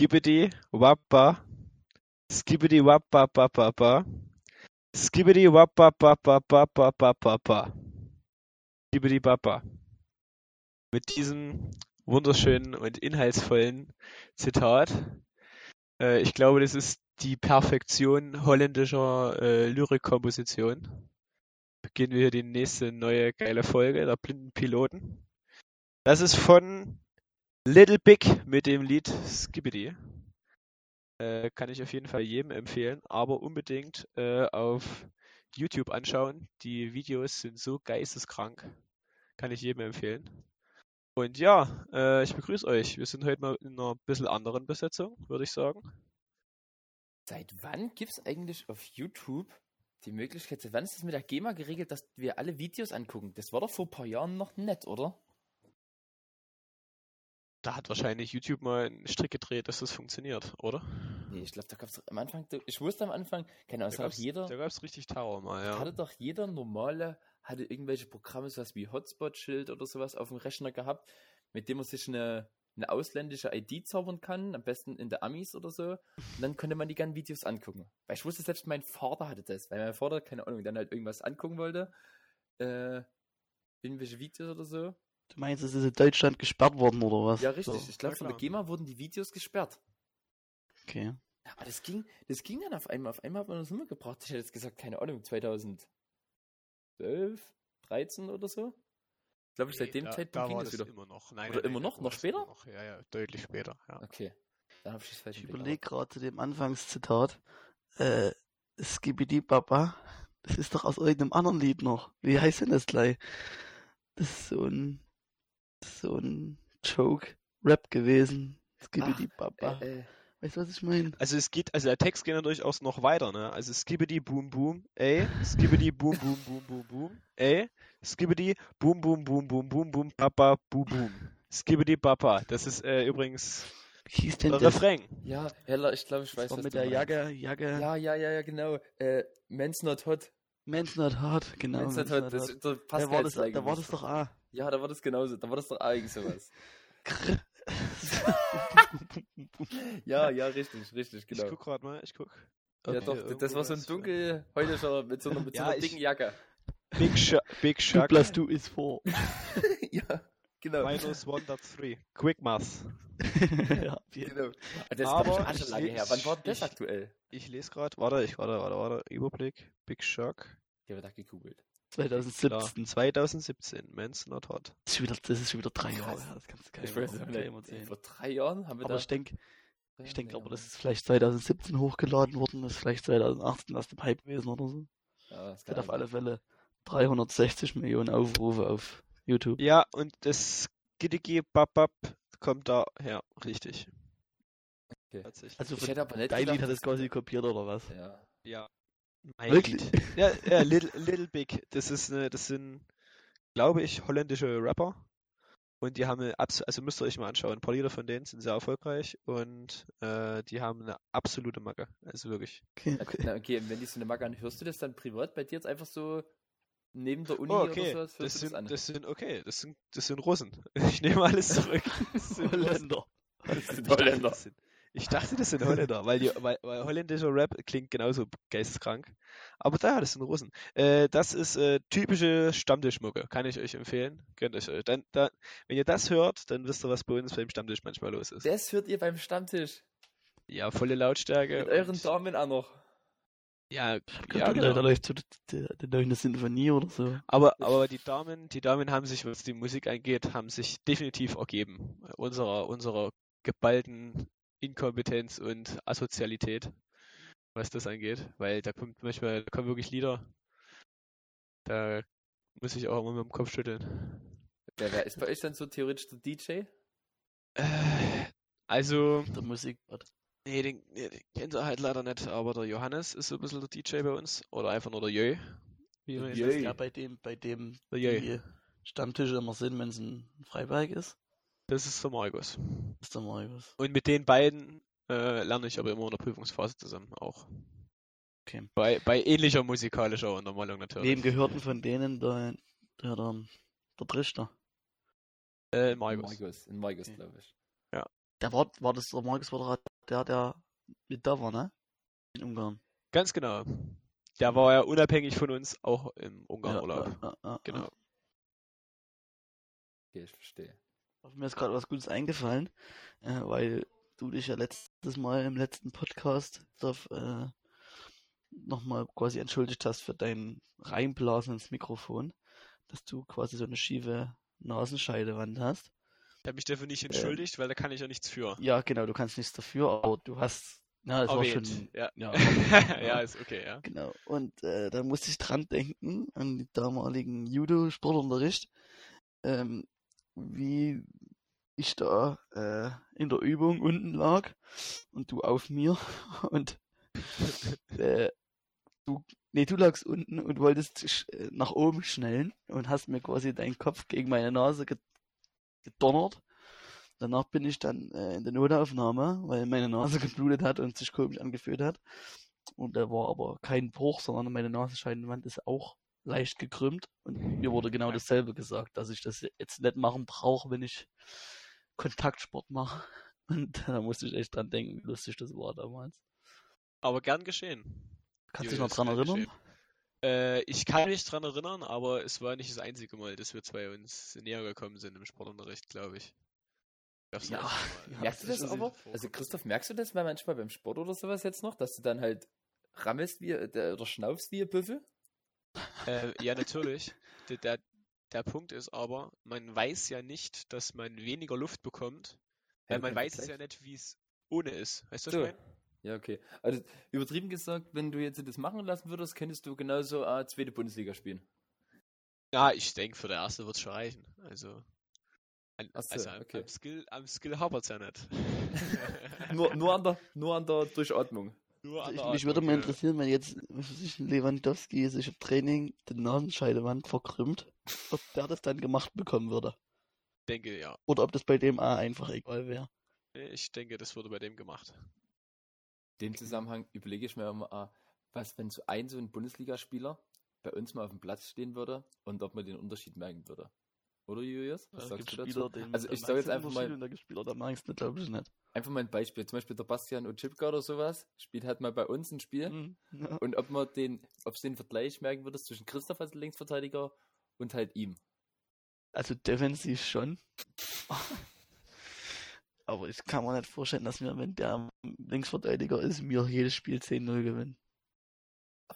Skibbity Wappa. Skibbity Wappa Papa. Skibbity Wappa Papa Papa Papa. Papa. Mit diesem wunderschönen und inhaltsvollen Zitat. Äh, ich glaube, das ist die Perfektion holländischer äh, Lyrikkomposition. Beginnen wir die nächste neue geile Folge der blinden Piloten. Das ist von Little Big mit dem Lied Skibbity. Äh, kann ich auf jeden Fall jedem empfehlen, aber unbedingt äh, auf YouTube anschauen. Die Videos sind so geisteskrank. Kann ich jedem empfehlen. Und ja, äh, ich begrüße euch. Wir sind heute mal in einer bisschen anderen Besetzung, würde ich sagen. Seit wann gibt es eigentlich auf YouTube die Möglichkeit, seit wann ist das mit der GEMA geregelt, dass wir alle Videos angucken? Das war doch vor ein paar Jahren noch nett, oder? Da hat wahrscheinlich YouTube mal einen Strick gedreht, dass das funktioniert, oder? Nee, ich glaube, da gab es am Anfang, ich wusste am Anfang, keine Ahnung, Da es gab's, jeder, da gab's richtig Tower mal, ja. hatte doch jeder normale, hatte irgendwelche Programme, sowas wie Hotspot-Schild oder sowas auf dem Rechner gehabt, mit dem man sich eine, eine ausländische ID zaubern kann, am besten in der Amis oder so. Und dann konnte man die ganzen Videos angucken. Weil ich wusste, selbst mein Vater hatte das, weil mein Vater, keine Ahnung, dann halt irgendwas angucken wollte. Äh, irgendwelche Videos oder so. Du meinst, es ist in Deutschland gesperrt worden oder was? Ja, richtig. So, Ich glaube, Ja, von der. GEMA wurden die Videos gesperrt. okay. Aber das ging, das ging dann auf einmal. Auf einmal hat man das umgebracht. Ich hätte jetzt gesagt, keine Ahnung, 2012, 13 oder so. Ich glaube, seit dem da, Zeitpunkt da ging war das das wieder. immer noch. Nein, Oder nein, immer nein, noch? Noch später? Noch. Ja, ja, deutlich später. Ja. Okay. Dann habe ich es falsch Ich überlege gerade zu dem Anfangszitat. Äh, Skibidi Baba. Das ist doch aus irgendeinem anderen Lied noch. Wie heißt denn das gleich? Das ist so ein, so ein Joke-Rap gewesen. Skibidi Baba. Äh, äh, Weißt du, was ich meine? Also es geht, also der Text geht natürlich auch noch weiter, ne? Also Skibbity Boom Boom, ey, Skibbity Boom Boom Boom Boom Boom, ey, Skibbity Boom Boom Boom Boom Boom Boom Papa Boom Boom. Skibbity Papa. Das ist äh, übrigens Wie hieß denn der das? Refrain. ja, Heller, ich glaube, ich weiß, Das war was mit du der. Jacke, Jacke. Ja, ja, ja, ja, genau. Äh, Men's Not Hot. Men's not hot, genau. Men's Not Hot. not Das, hot. da passt Da war, das, da war das doch A. Ja, da war das genauso. Da war das doch eigentlich sowas. ja, ja, richtig, richtig, Ich genau. guck gerade mal, ich guck. Ja, doch, das war so ein dunkel heutischer mit so einer, mit so Ja, einer ich- dicken Jacke. Big Shark, Big Shark, plus du ist vor. ja, genau. minus 103. Quick Math. ja, auf jeden genau. Das Aber ist aber schon ich lange lese- her. Wann war denn das ich- aktuell? Ich lese gerade, warte, ich warte, warte, warte, Überblick. Big Shark. Der wird da gegoogelt. 2017. Klar, 2017, Men's Not Hot. Das ist, schon wieder, das ist schon wieder drei Jahre her. Das kannst du Ich keinem, weiß keinem nicht. erzählen. Vor drei Jahren haben wir Aber da. ich denke, ich denke aber, das ist vielleicht 2017 hochgeladen worden, das ist vielleicht 2018 erst im Hype gewesen oder so. Ja, das Hat kann auf alle Fälle 360 Millionen Aufrufe auf YouTube. Ja, und das Giddigi Babab kommt daher, richtig. Okay. Tatsächlich. Also Ich von hätte aber nicht dein gedacht, Lied hat es quasi kopiert oder was? Ja. ja. Mein Wirklich? Ja, ja Little, Little Big. Das ist eine, das sind, glaube ich, holländische Rapper. Und die haben eine, also müsst ihr euch mal anschauen. Ein paar Lieder von denen sind sehr erfolgreich und äh, die haben eine absolute Macke. Also wirklich. Okay, okay. na, okay, wenn die so eine Macke an, hörst du das dann privat bei dir jetzt einfach so neben der Uni Oh, okay. oder sowas? Das du sind, das an? das sind, okay, das sind, das sind Russen. Ich nehme alles zurück. Das sind. Holländer. Das sind Holländer. das sind, ich dachte, das sind Holländer, weil, die, weil, weil holländischer Rap klingt genauso geisteskrank. Aber da, das sind Russen. Äh, das ist äh, typische Stammtischmucke, kann ich euch empfehlen. Gönnt euch. äh, Dann, da, wenn ihr das hört, dann wisst ihr, was bei uns beim Stammtisch manchmal los ist. Das hört ihr beim Stammtisch. Ja, volle Lautstärke. Mit euren und- Damen auch noch. Ja, Ja, ja da, da genau. läuft so neue Sinfonie oder so. Aber, aber die Damen, die Damen haben sich, was die Musik angeht, haben sich definitiv ergeben. Unserer, unserer geballten Inkompetenz und Asozialität, was das angeht. Weil da kommt manchmal, da kommen wirklich Lieder, da muss ich auch immer mit dem Kopf schütteln. Wer, wer ist bei euch dann so theoretisch der DJ? Äh, also, Der Musik. nee, den, nee, den kennt ihr halt leider nicht, aber der Johannes ist so ein bisschen der DJ bei uns. Oder einfach nur der Jö. Wie Der Jö. nennt. Ja, bei dem, bei dem Der Jö. die Stammtische immer sind, wenn es ein Freiberg ist. Das ist der Markus. ist der Marius. Und mit den beiden äh, lerne ich aber immer in der Prüfungsphase zusammen auch. Okay. Bei, bei ähnlicher musikalischer Untermalung natürlich. Wem gehörten von denen der, der, der, der Trichter? Äh, In Markus. Margus, in Margus Okay. glaube ich. Der war, war das der Markus war der der, der mit da war, ne? In Ungarn. Ganz genau. Der war ja unabhängig von uns auch im Ungarn-Urlaub. Ja, ja, ja, Genau. ja. Okay, ich verstehe. Mir ist gerade was Gutes eingefallen, äh, weil du dich ja letztes Mal im letzten Podcast auf, äh, nochmal quasi entschuldigt hast für dein Reinblasen ins Mikrofon, dass du quasi so eine schiefe Nasenscheidewand hast. Ich habe mich dafür nicht entschuldigt, weil da kann ich ja nichts für. Ja, genau, du kannst nichts dafür, aber du hast, na, es war Erwähnt. schon, Ja. ja, ja, ist okay, ja. Genau. Und äh, da musste ich dran denken, an den damaligen Judo-Sportunterricht, ähm, wie ich da äh, in der Übung unten lag und du auf mir und äh, du, nee, du lagst unten und wolltest äh, nach oben schnellen und hast mir quasi deinen Kopf gegen meine Nase ge gedonnert. Danach bin ich dann äh, in der Notaufnahme, weil meine Nase geblutet hat und sich komisch angefühlt hat. Und da war aber kein Bruch, sondern meine Nasenscheidenwand ist auch leicht gekrümmt. Und mir wurde genau dasselbe gesagt, dass ich das jetzt nicht machen brauche, wenn ich Kontaktsport mache. Und da musste ich echt dran denken, wie lustig das war damals. Aber gern geschehen. Kannst du dich noch Julius, dran erinnern? Äh, ich kann mich dran erinnern, aber es war nicht das einzige Mal, dass wir zwei uns näher gekommen sind im Sportunterricht, glaube ich. Gab's Ja, noch. Merkst du das das aber? Also Christoph, merkst du das mal manchmal beim Sport oder sowas jetzt noch, dass du dann halt rammelst wie äh, oder schnaufst wie ein Büffel? Äh, ja, natürlich. Der, der, der Punkt ist aber, man weiß ja nicht, dass man weniger Luft bekommt, weil Ja, man weiß es ja nicht, wie es ohne ist. Weißt du, was So. ich meine? Ja, okay. Also übertrieben gesagt, wenn du jetzt das machen lassen würdest, könntest du genauso äh, zweite Bundesliga spielen. Ja, ich denke, für der erste wird es schon reichen. Also, an, so, also am, okay. am Skill, am Skill hapert es ja nicht. Nur, nur, an der, nur an der Durchatmung. Ich, der mich würde mal interessieren, wenn jetzt Lewandowski sich im Training die Nasenscheidewand verkrümmt, ob der das dann gemacht bekommen würde. denke, ja. Oder ob das bei dem A einfach egal wäre. Ich denke, das wurde bei dem gemacht. In dem Zusammenhang überlege ich mir immer, ah, was, wenn so ein so ein Bundesligaspieler bei uns mal auf dem Platz stehen würde und ob man den Unterschied merken würde. Oder Julius? Was Da sagst du dazu? Denen- Also ich sage jetzt den einfach mal, da gibt's Spieler, da merkst du glaube ich nicht. einfach mal ein Beispiel. Zum Beispiel der Bastian Ochipka oder sowas spielt halt mal bei uns ein Spiel. Mhm. Ja. Und ob man den, ob es den Vergleich merken würde zwischen Christoph als Linksverteidiger und halt ihm. Also defensiv schon. Aber ich kann mir nicht vorstellen, dass wir, wenn der Linksverteidiger ist, mir jedes Spiel 10-0 gewinnen.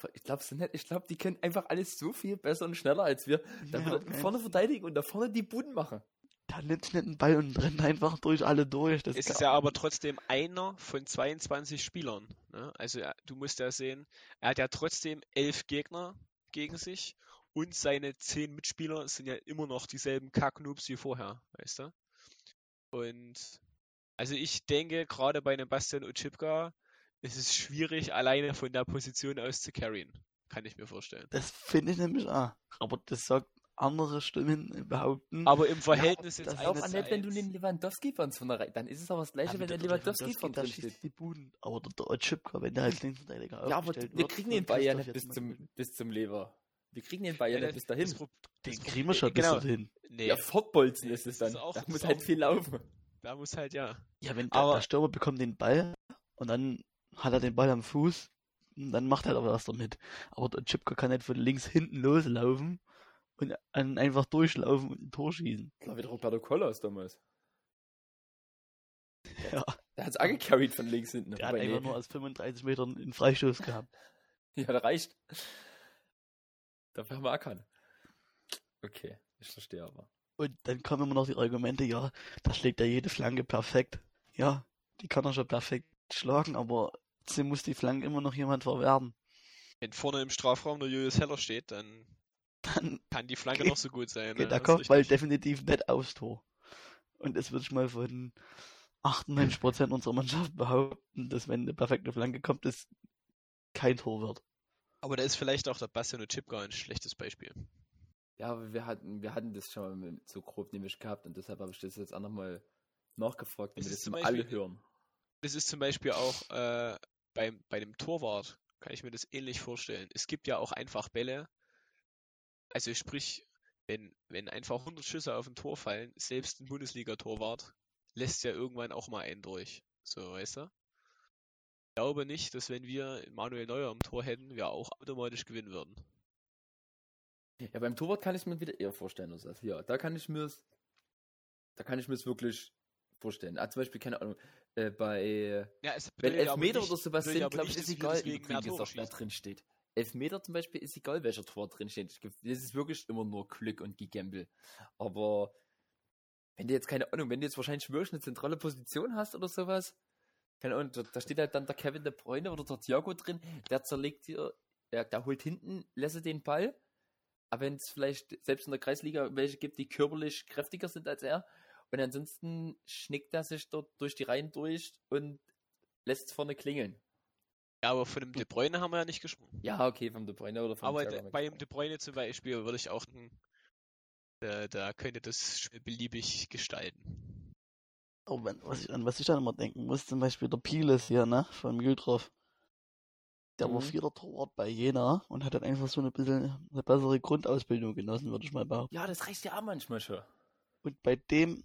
Aber ich glaube so nicht. Ich glaube, die können einfach alles so viel besser und schneller als wir. Da Ja, okay. vorne verteidigen und da vorne die Buden machen. Da nimmt nicht einen Ball und rennt einfach durch alle durch. Das Es ist ja aber trotzdem einer von 22 Spielern. Ne? Also du musst ja sehen, er hat ja trotzdem elf Gegner gegen sich und seine zehn Mitspieler sind ja immer noch dieselben Kacknoobs wie vorher, weißt du? Und also ich denke, gerade bei einem Bastian Ochipka ist es schwierig, alleine von der Position aus zu carryen. Kann ich mir vorstellen. Das finde ich nämlich auch. Aber das sagt andere Stimmen behaupten. Aber im Verhältnis das jetzt ist Auch an wenn du den Lewandowski von einer Reihe. Dann ist es aber das gleiche, Ja, wenn der der Lewandowski von der drin schießt steht. die Buden. Aber der, der Ochipka, wenn der als Linksverteidiger Ja, aber wir kriegen den Ball ja nicht bis zum, bis zum Lever. Wir kriegen den Ball ja Ja, nicht bis dahin. das Pro- Den das kriegen wir schon bis genau. dorthin. Nee, Ja, fortbolzen Nee, ist es das dann. ist auch- da das muss halt viel laufen. da muss halt ja. Ja, wenn der, Aber- der Stürmer bekommt den Ball und dann hat er den Ball am Fuß, und dann macht er aber was damit. Aber der Chipka kann nicht von links hinten loslaufen und einfach durchlaufen und ein Tor schießen. Klar, wie der Roberto Collas damals. Ja, Der hat es angecarried von links hinten. der hat einfach nee. nur aus 35 Metern einen Freistoß gehabt. Ja, der reicht. Dafür haben wir erkannt. Okay, ich verstehe aber. Und dann kommen immer noch die Argumente, ja, da schlägt er jede Flanke perfekt. Ja, die kann er schon perfekt schlagen, aber sie muss die Flanke immer noch jemand verwerten. Wenn vorne im Strafraum der Julius Heller steht, dann Dann kann die Flanke Geht- noch so gut sein. geht ne? der Das Kopfball definitiv nicht aufs Tor. Und das würde ich mal von 98% unserer Mannschaft behaupten, dass wenn eine perfekte Flanke kommt, es kein Tor wird. Aber da ist vielleicht auch der Bastian und Chipka ein schlechtes Beispiel. Ja, aber wir hatten, wir hatten das schon mal so grob nämlich gehabt und deshalb habe ich das jetzt auch nochmal nachgefragt, damit Es das ist zum mal Beispiel- alle hören. Das ist zum Beispiel auch äh, beim, bei dem Torwart, kann ich mir das ähnlich vorstellen. Es gibt ja auch einfach Bälle, also sprich, wenn, wenn einfach 100 Schüsse auf ein Tor fallen, selbst ein Bundesliga-Torwart lässt ja irgendwann auch mal einen durch. So, weißt du? glaube nicht, dass wenn wir Manuel Neuer im Tor hätten, wir auch automatisch gewinnen würden. Ja, beim Torwart kann ich mir wieder eher vorstellen. Also, ja, ich da kann ich mir es wirklich vorstellen. Ah, zum Beispiel, keine Ahnung, äh, bei, Ja, es wenn Elfmeter nicht- oder sowas sind, glaube ich, ist egal, Tore gesagt, wer drin steht. Elfmeter zum Beispiel ist egal, welcher Tor drin steht. Das ist wirklich immer nur Glück und Gegambel. Aber wenn du jetzt, keine Ahnung, wenn du jetzt wahrscheinlich wirklich eine zentrale Position hast oder sowas, keine Ahnung, da, da steht halt dann der Kevin De Bruyne oder der Thiago drin, der zerlegt dir, der, der holt hinten, lässt den Ball. Aber wenn es vielleicht selbst in der Kreisliga welche gibt, die körperlich kräftiger sind als er, und ansonsten schnickt er sich dort durch die Reihen durch und lässt es vorne klingeln. Ja, aber von dem De Bruyne haben wir ja nicht gesprochen. Ja, okay, vom De Bruyne oder vom Aber de, bei dem. De Bruyne zum Beispiel würde ich auch, ein- da, da könnte das Spiel beliebig gestalten. Oh, wenn, was ich, an was ich dann immer denken muss, zum Beispiel der Pieles hier, ne, von Mühldorf. Der war Mhm. vierter Torwart bei Jena und hat dann einfach so eine bisschen eine bessere Grundausbildung genossen, würde ich mal behaupten. Ja, das reicht ja auch manchmal schon. Und bei dem,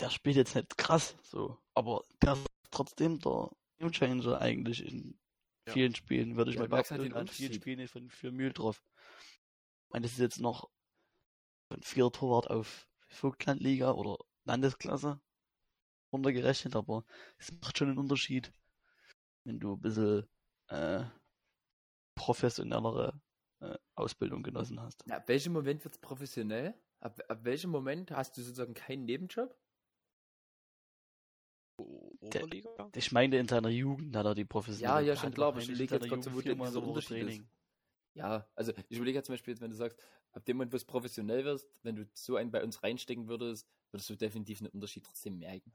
der spielt jetzt nicht krass, so, aber der ist trotzdem der Gamechanger eigentlich in Ja. vielen Spielen, würde ich Ja, mal merkst behaupten, halt an vielen. Spielen von, für Mühldorf. Ich meine, das ist jetzt noch ein vierter Torwart auf Vogtlandliga oder Landesklasse runtergerechnet, aber es macht schon einen Unterschied, wenn du ein bisschen äh, professionellere äh, Ausbildung genossen hast. Ja, ab welchem Moment wird es professionell? Ab, ab welchem Moment hast du sozusagen keinen Nebenjob? Oberliga? Ich meine, in seiner Jugend hat er die professionelle Ja, ja, schon klar, aber ich überlege jetzt gerade so, wo der- Woche Unterschied ist. Ja, also ich überlege ja zum Beispiel, jetzt, wenn du sagst, ab dem Moment, wo es professionell wirst, wenn du so einen bei uns reinstecken würdest, würdest du definitiv einen Unterschied trotzdem merken.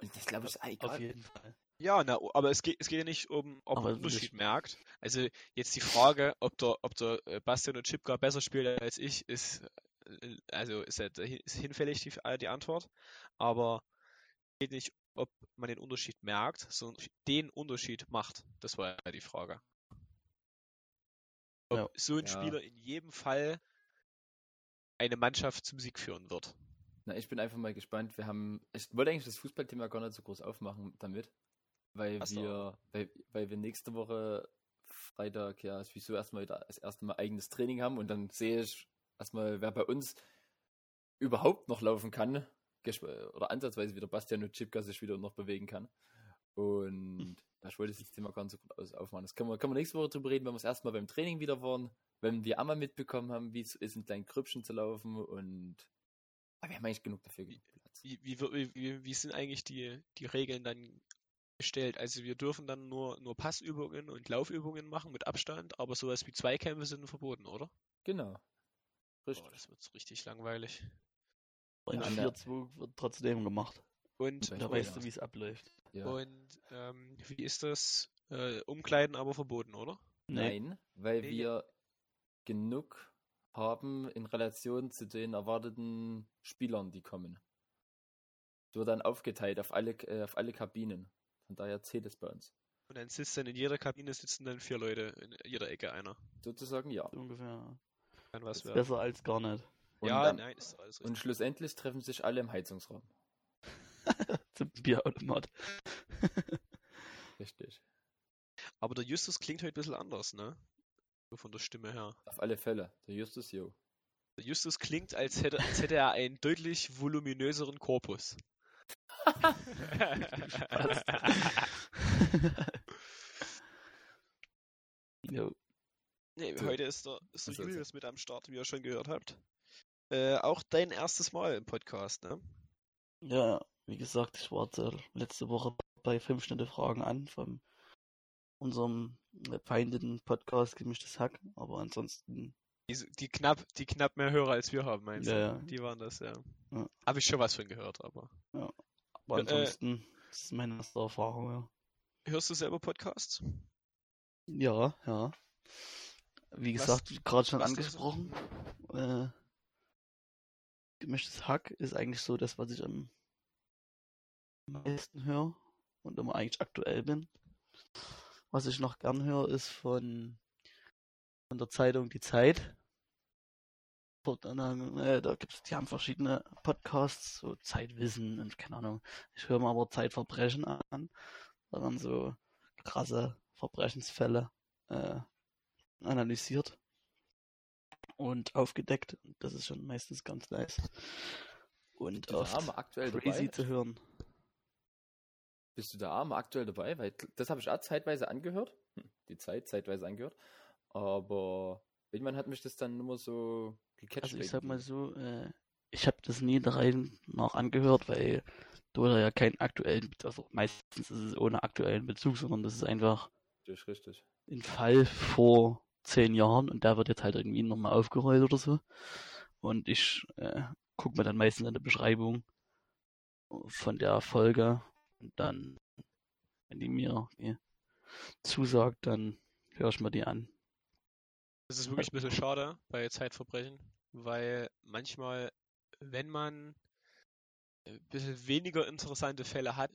Und das glaube ich ist Auf egal. jeden Fall. Ja, na, aber es geht, es geht ja nicht um, ob man einen Unterschied merkt. Also jetzt die Frage, ob der, ob der äh, Bastian und Chipka besser spielt als ich, ist, äh, also ist, halt ist hinfällig die, äh, die Antwort. Aber es geht nicht, ob man den Unterschied merkt, sondern den Unterschied macht. Das war ja die Frage. Ob Ja. so ein Ja. Spieler in jedem Fall eine Mannschaft zum Sieg führen wird. Na, ich bin einfach mal gespannt. Wir haben, ich wollte eigentlich das Fußballthema gar nicht so groß aufmachen damit, weil so. wir, weil, weil wir nächste Woche Freitag ja sowieso erstmal wieder das erste Mal eigenes Training haben und dann sehe ich erstmal, wer bei uns überhaupt noch laufen kann, oder ansatzweise wieder Bastian und Chipka sich wieder noch bewegen kann. Und ich wollte das Thema nicht so gut aufmachen. Das können wir, können wir nächste Woche drüber reden, wenn wir es erstmal beim Training wieder waren, wenn wir einmal mitbekommen haben, wie es ist, in kleinen Grüppchen zu laufen und aber wir haben eigentlich genug dafür genug Platz. Wie, wie, wie, wie sind eigentlich die, die Regeln dann gestellt? Also wir dürfen dann nur, nur Passübungen und Laufübungen machen mit Abstand, aber sowas wie Zweikämpfe sind verboten, oder? Genau. Oh, Richtig. das wird richtig langweilig. In Ja, an der- 4-2 wird trotzdem gemacht. Und, Ja, Da Oh, weißt ja. du, wie es abläuft. Ja. und ähm, wie ist das? Äh, Umkleiden aber verboten, oder? Nein, weil Nee. wir genug haben in Relation zu den erwarteten Spielern, die kommen. Es wird dann aufgeteilt auf alle, äh, auf alle Kabinen. Von daher zählt es bei uns. Und dann sitzt dann in jeder Kabine sitzen dann vier Leute, in jeder Ecke einer. Sozusagen ja. Ungefähr. Kann was besser als gar nicht. Und, Ja, dann, nein, ist alles und richtig. schlussendlich treffen sich alle im Heizungsraum. Zum Bierautomat. Richtig. Aber der Justus klingt heute ein bisschen anders, ne? So von der Stimme her. Auf alle Fälle. Der Justus Jo. Der Justus klingt, als hätte, als hätte er einen deutlich voluminöseren Korpus. jo. Nee, heute ist der, ist der also. Julius mit am Start, wie ihr schon gehört habt. Äh, auch dein erstes Mal im Podcast, ne? Ja, wie gesagt, ich war äh, letzte Woche bei 5 Schnitte Fragen an von unserem äh, feindeten Podcast Gemischtes Hack, aber ansonsten Die, die knapp, die knapp mehr Hörer als wir haben, meinst Ja, du? ja. Die waren das, ja. Ja. Habe ich schon was von gehört, aber. aber Ja, äh, ansonsten das ist meine erste Erfahrung, ja. Hörst du selber Podcasts? Ja, ja. Wie Was- gesagt, gerade schon angesprochen, äh, gemischtes Hack ist eigentlich so das, was ich am meisten höre und immer eigentlich aktuell bin. Was ich noch gern höre, ist von, von der Zeitung Die Zeit. Dort, äh, da gibt's, die haben verschiedene Podcasts, so Zeitwissen und keine Ahnung. Ich höre mir aber Zeitverbrechen an. werden so krasse Verbrechensfälle äh, analysiert und aufgedeckt. Das ist schon meistens ganz nice. Und da mal aktuell crazy dabei? zu hören. Bist du da mal aktuell dabei? Weil das habe ich auch zeitweise angehört. Hm, Die Zeit zeitweise angehört. Aber irgendwann hat mich das dann immer so gecatcht. Also ich sag mal so, äh, ich habe das nie der Reihe nach angehört, weil du da ja keinen aktuellen, also meistens ist es ohne aktuellen Bezug, sondern das ist einfach Richtig, richtig. ein Fall vor zehn Jahren und der wird jetzt halt irgendwie nochmal aufgerollt oder so. Und ich äh, gucke mir dann meistens eine Beschreibung von der Folge und dann, wenn die mir irgendwie zusagt, dann höre ich mir die an. Das ist wirklich ein bisschen schade bei Zeitverbrechen, weil manchmal, wenn man ein bisschen weniger interessante Fälle hat,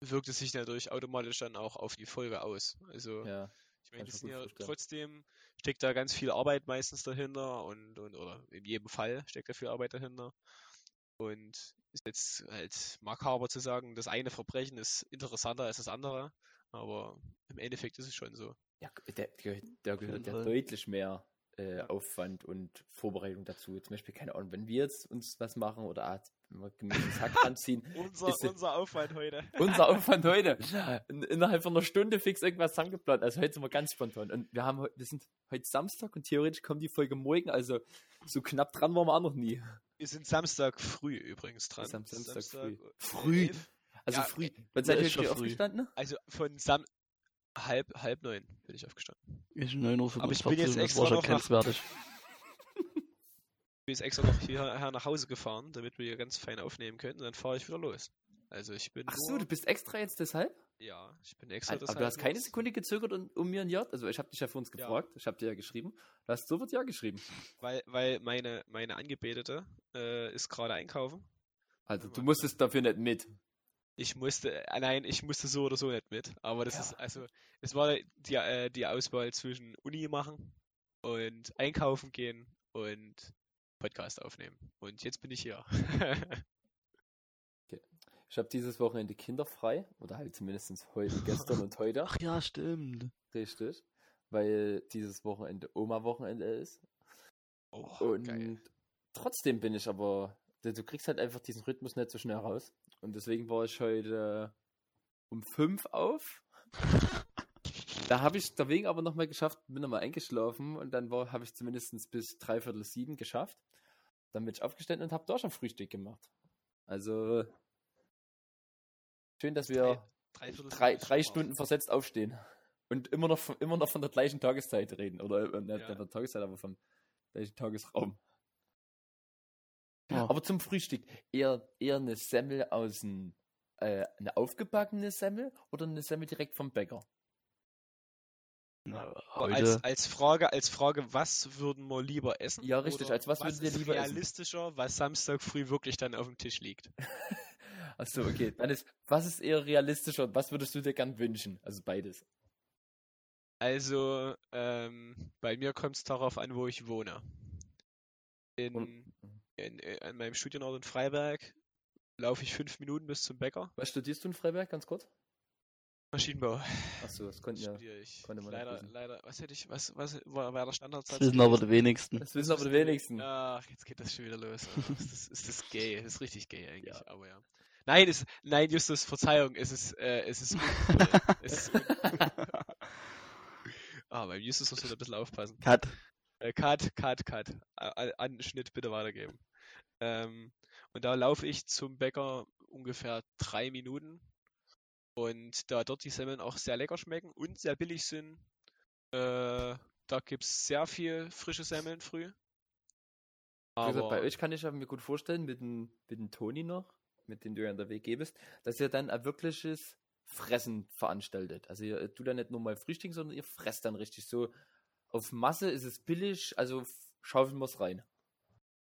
wirkt es sich natürlich automatisch dann auch auf die Folge aus. Also Ja. Ich meine, das sind ja trotzdem steckt da ganz viel Arbeit meistens dahinter und, und oder in jedem Fall steckt da viel Arbeit dahinter. Und ist jetzt halt makaber zu sagen, das eine Verbrechen ist interessanter als das andere, aber im Endeffekt ist es schon so. Ja, der gehört ja deutlich mehr äh, Aufwand und Vorbereitung dazu. Zum Beispiel, keine Ahnung, wenn wir jetzt uns was machen oder gemütliches Hack anziehen, Unser, Ist- unser Aufwand heute. unser Aufwand heute. In, innerhalb von einer Stunde fix irgendwas zusammengeplant. Also heute sind wir ganz spontan. Und wir haben wir sind heute Samstag und theoretisch kommt die Folge morgen. Also so knapp dran waren wir auch noch nie. Wir sind Samstag früh übrigens dran. Sam- Samstag früh. äh, Früh? elf. Also Ja, früh. äh, Wann seid ihr früh früh. aufgestanden? Also von Sam halb, halb neun bin ich aufgestanden. Ich 9.45 Uhr, Aber ich bin jetzt extra war schon noch nach-. Bin jetzt extra noch hierher nach Hause gefahren, damit wir hier ganz fein aufnehmen können. Dann fahre ich wieder los. Also ich bin Ach so, du bist extra jetzt deshalb? ja, ich bin extra Aber du hast keine. Sekunde gezögert, um, um mir ein Ja. Also ich habe dich ja für uns Ja. gefragt. Ich habe dir ja geschrieben. Du hast sofort Ja geschrieben. Weil, weil meine, meine Angebetete äh, ist gerade einkaufen. Also Ja, du musstest dafür nicht mit. Ich musste, äh, nein, ich musste so oder so nicht mit. Aber das Ja. ist, also, es war die, äh, die Auswahl zwischen Uni machen und einkaufen gehen und Podcast aufnehmen. Und jetzt bin ich hier. Ich habe dieses Wochenende kinderfrei. Oder halt zumindest heute, gestern und heute. Ach ja, stimmt. Richtig. Weil dieses Wochenende Oma-Wochenende ist. oh, Und geil. trotzdem bin ich aber. Du kriegst halt einfach diesen Rhythmus nicht so schnell raus. Und deswegen war ich heute um fünf auf. Da habe ich deswegen aber nochmal geschafft, bin nochmal eingeschlafen und dann habe ich zumindest bis dreiviertel sieben geschafft. Dann bin ich aufgestanden und habe da schon Frühstück gemacht. Also schön, dass wir drei, drei ist schon Stunden mal. versetzt aufstehen und immer noch, von- immer noch von der gleichen Tageszeit reden. Oder äh, nicht Ja. der Tageszeit, aber vom gleichen Tagesraum. Ja. Aber zum Frühstück eher, eher eine Semmel aus dem, äh, eine aufgebackene Semmel oder eine Semmel direkt vom Bäcker? Aber heute, Als, als, Frage, als Frage, was würden wir lieber essen? Ja, richtig, als was würdet ihr ist lieber essen? realistischer, was Samstag früh wirklich dann auf dem Tisch liegt? Achso, okay. Dann ist, was ist eher realistischer und was würdest du dir gern wünschen? Also beides. Also, ähm, bei mir kommt es darauf an, wo ich wohne. In, Und- in, äh, an meinem Studienort in Freiberg laufe ich fünf Minuten bis zum Bäcker. Was studierst du in Freiberg, ganz kurz? Maschinenbau Achso, das konnten ja. ich. konnte man nicht leider, leider, was hätte ich, was, was war, war der Standardsatz? das wissen aber die wenigsten. Das wissen aber die wenigsten. Ach, jetzt geht das schon wieder los. Ist, das, ist das gay? Das ist richtig gay eigentlich, Ja. aber ja. Nein, es, nein, Justus, Verzeihung, es ist, äh, es ist es ist. Ah, beim Justus musst du da ein bisschen aufpassen. Cut. Äh, cut, cut, cut. Anschnitt bitte weitergeben. Ähm, und da laufe ich zum Bäcker ungefähr drei Minuten. Und da dort die Semmeln auch sehr lecker schmecken und sehr billig sind, äh, da gibt es sehr viel frische Semmeln früh. Wie gesagt, bei Aber euch kann ich mir gut vorstellen, mit dem, mit dem Toni noch, mit dem du ja in der WG bist, dass ihr dann ein wirkliches Fressen veranstaltet. Also ihr tut dann nicht nur mal frühstücken, sondern ihr fresst dann richtig so. Auf Masse ist es billig, also schaufeln wir es rein.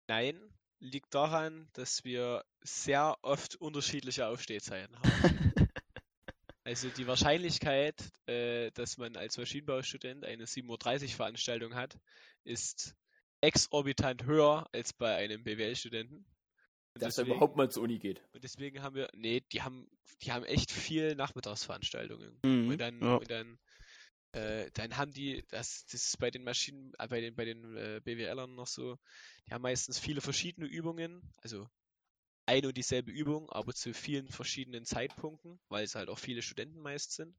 nein, liegt daran, dass wir sehr oft unterschiedliche Aufstehzeiten haben. Also die Wahrscheinlichkeit, äh, dass man als Maschinenbaustudent eine 7.30 Uhr Veranstaltung hat, ist exorbitant höher als bei einem BWL-Studenten. Und Dass er deswegen, überhaupt mal zur Uni geht. und deswegen haben wir, nee, die haben, die haben echt viel Nachmittagsveranstaltungen. Mhm, Und dann, ja. und dann, äh, dann haben die, das, das ist bei den Maschinen, äh, bei den, bei den äh, BWLern noch so, die haben meistens viele verschiedene Übungen, also eine und dieselbe Übung, aber zu vielen verschiedenen Zeitpunkten, weil es halt auch viele Studenten meist sind.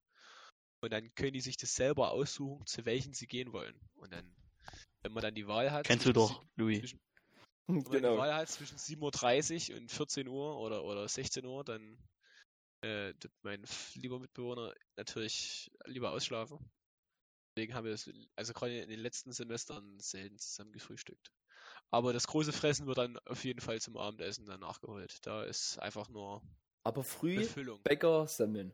Und dann können die sich das selber aussuchen, zu welchen sie gehen wollen. Und dann, wenn man dann die Wahl hat, Kennst du zwischen doch, Louis. zwischen- wenn man Genau. die Wahl hat zwischen 7.30 Uhr und 14 Uhr oder, oder 16 Uhr, dann äh, mein lieber Mitbewohner natürlich lieber ausschlafen. Deswegen haben wir das, also gerade in den letzten Semestern selten zusammen gefrühstückt. Aber das große Fressen wird dann auf jeden Fall zum Abendessen dann nachgeholt. Da ist einfach nur Aber früh Befüllung. Bäcker sammeln.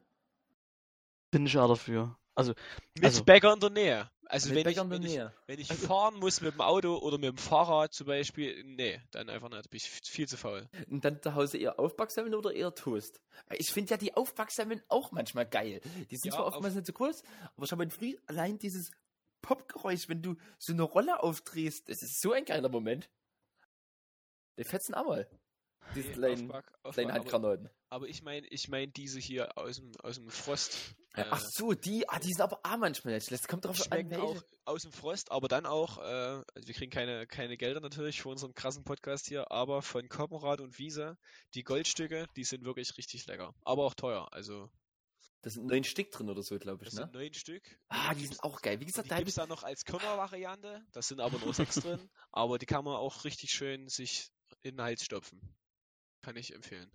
Bin ich auch dafür. Also, Mit also- Bäcker in der Nähe. Also wenn ich, wenn, ich, Nähe. wenn ich Also- fahren muss mit dem Auto oder mit dem Fahrrad zum Beispiel, nee, dann einfach nicht. Bin ich viel zu faul. Und dann zu Hause eher Aufbacksemmeln oder eher Toast? Weil ich finde ja die Aufbacksemmeln auch manchmal geil. Die sind Ja, zwar auf- oftmals nicht so groß, aber schon mal früh allein dieses Popgeräusch, wenn du so eine Rolle aufdrehst, das ist so ein geiler Moment. Die fetzen auch mal. Diese Nee, kleinen, Aufback- Aufback- kleinen aber- Handgranaten. Aber ich meine, ich meine diese hier aus dem, aus dem Frost. Ach äh, so, die, ah, die sind aber auch manchmal nicht schlecht. Es kommt drauf an, welche. auch aus dem Frost, aber dann auch, äh, also wir kriegen keine, keine Gelder natürlich für unseren krassen Podcast hier, aber von Koppenrad und Wiese, die Goldstücke, die sind wirklich richtig lecker. Aber auch teuer. Also Da sind neun Stück drin oder so, glaube ich, das ne? sind neun Stück. Ah, die gibt's- sind auch geil. Wie gesagt, die da gibt es dann noch als Körnervariante, das sind aber nur sechs drin, aber die kann man auch richtig schön sich in den Hals stopfen. Kann ich empfehlen.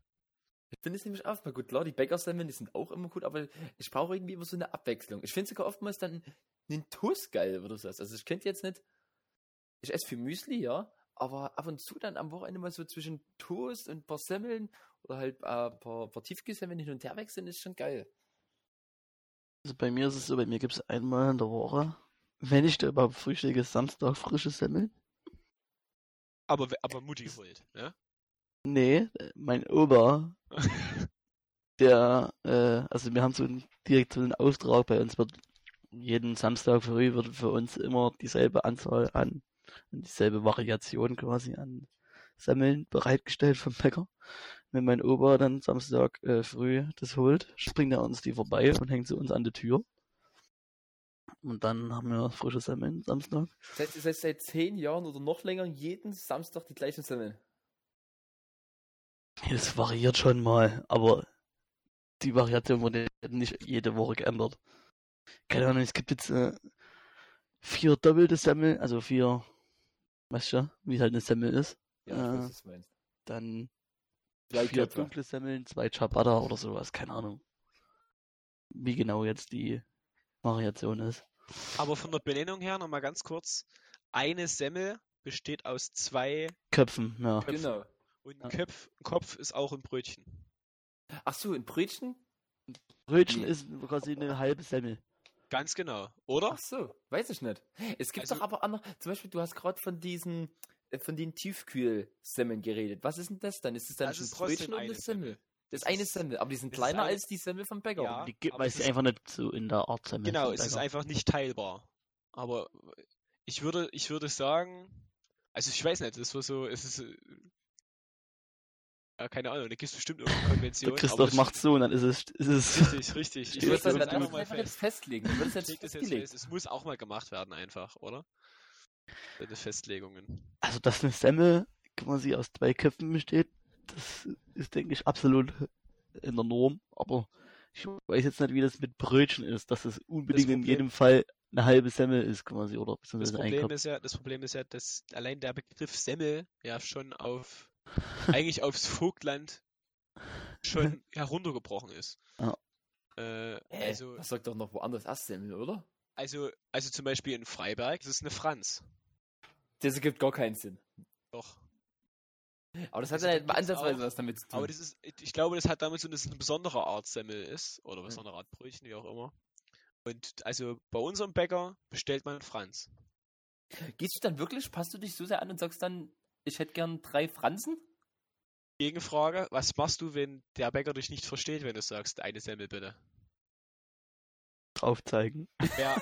Ich finde es nämlich auch mal gut. Klar, die Bäckersemmeln, die sind auch immer gut, aber ich brauche irgendwie immer so eine Abwechslung. Ich finde sogar oftmals dann einen Toast geil oder so. Also ich könnte jetzt nicht, ich esse viel Müsli, ja, aber ab und zu dann am Wochenende mal so zwischen Toast und ein paar Semmeln oder halt äh, ein paar, paar Tiefkühlsemmeln hin und her wechseln, ist schon geil. Also bei mir ist es so, bei mir gibt es einmal in der Woche, wenn ich da überhaupt frühstücke, Samstag frische Semmeln. Aber, aber Mutti holt, ne? Nee, äh, mein Opa, der, äh, also wir haben so einen, direkt so einen Auftrag, bei uns wird jeden Samstag früh wird für uns immer dieselbe Anzahl an, dieselbe Variation quasi an Semmeln bereitgestellt vom Bäcker. Wenn mein Opa dann Samstag äh, früh das holt, springt er uns die vorbei und hängt sie uns an die Tür. Und dann haben wir frische Semmeln Samstag. Das heißt, ihr seid seit zehn Jahren oder noch länger jeden Samstag die gleichen Semmeln. Es variiert schon mal, aber die Variation wurde nicht jede Woche geändert. Keine Ahnung, es gibt jetzt äh, vier doppelte Semmeln, also vier, weißt du, wie halt eine Semmel ist. Ja, Äh, weiß, was du meinst. Dann Drei vier Köpfe. dunkle Semmeln, zwei Ciabatta oder sowas, keine Ahnung. Wie genau jetzt die Variation ist. Aber von der Benennung her nochmal ganz kurz. Eine Semmel besteht aus zwei Köpfen, ja. Genau. und Ja. ein Köpf, ein Kopf ist auch ein Brötchen. Ach so, ein Brötchen? Brötchen Nee. ist quasi eine halbe Semmel. Ganz genau, oder? Ach so, weiß ich nicht. Es gibt Also- doch aber andere, zum Beispiel, du hast gerade von diesen, äh, von den Tiefkühlsemmeln geredet. Was ist denn das dann? Ist es dann Das trotzdem Brötchen oder eine Semmel? Das ist Das eine Semmel, aber die sind kleiner eine- als die Semmel vom Bäcker. Ja. Die gibt, weil es sie einfach nicht so in der Art Semmel Genau, vom es ist einfach nicht teilbar. Aber ich würde, ich würde sagen, also ich weiß nicht, das war so, es ist, äh, ja, keine Ahnung, da gibt es bestimmt irgendeine Konvention. Christoph macht so und dann ist es, ist es Richtig, richtig. Ich würde das das einfach mal jetzt fest. festlegen. Ich würde das jetzt festgelegt. fest. Es muss auch mal gemacht werden einfach, oder? Deine Festlegungen. Also, dass eine Semmel quasi aus zwei Köpfen besteht, das ist, denke ich, absolut in der Norm. Aber ich weiß jetzt nicht, wie das mit Brötchen ist, dass es unbedingt in Problem- jedem Fall eine halbe Semmel ist, quasi, oder Das beziehungsweise ein Problem Kopf. ist ja, das Problem ist ja, dass allein der Begriff Semmel ja schon auf eigentlich aufs Vogtland schon heruntergebrochen ist. Ja. Äh, also, das sagt doch noch woanders Asssemmel, oder? Also, also zum Beispiel in Freiberg, das ist eine Franz. Das ergibt gar keinen Sinn. Doch. Aber das hat Also ja gibt's ansatzweise auch- was damit zu tun. Aber das ist, ich glaube, das hat damit so, dass es eine besondere Art Semmel ist. Oder eine besondere Art Brötchen, wie auch immer. Und also bei unserem Bäcker bestellt man Franz. Gehst du dann wirklich, passt du dich so sehr an und sagst dann, ich hätte gern drei Franzen? Gegenfrage, was machst du, wenn der Bäcker dich nicht versteht, wenn du sagst, eine Semmel bitte? Drauf zeigen. Wer,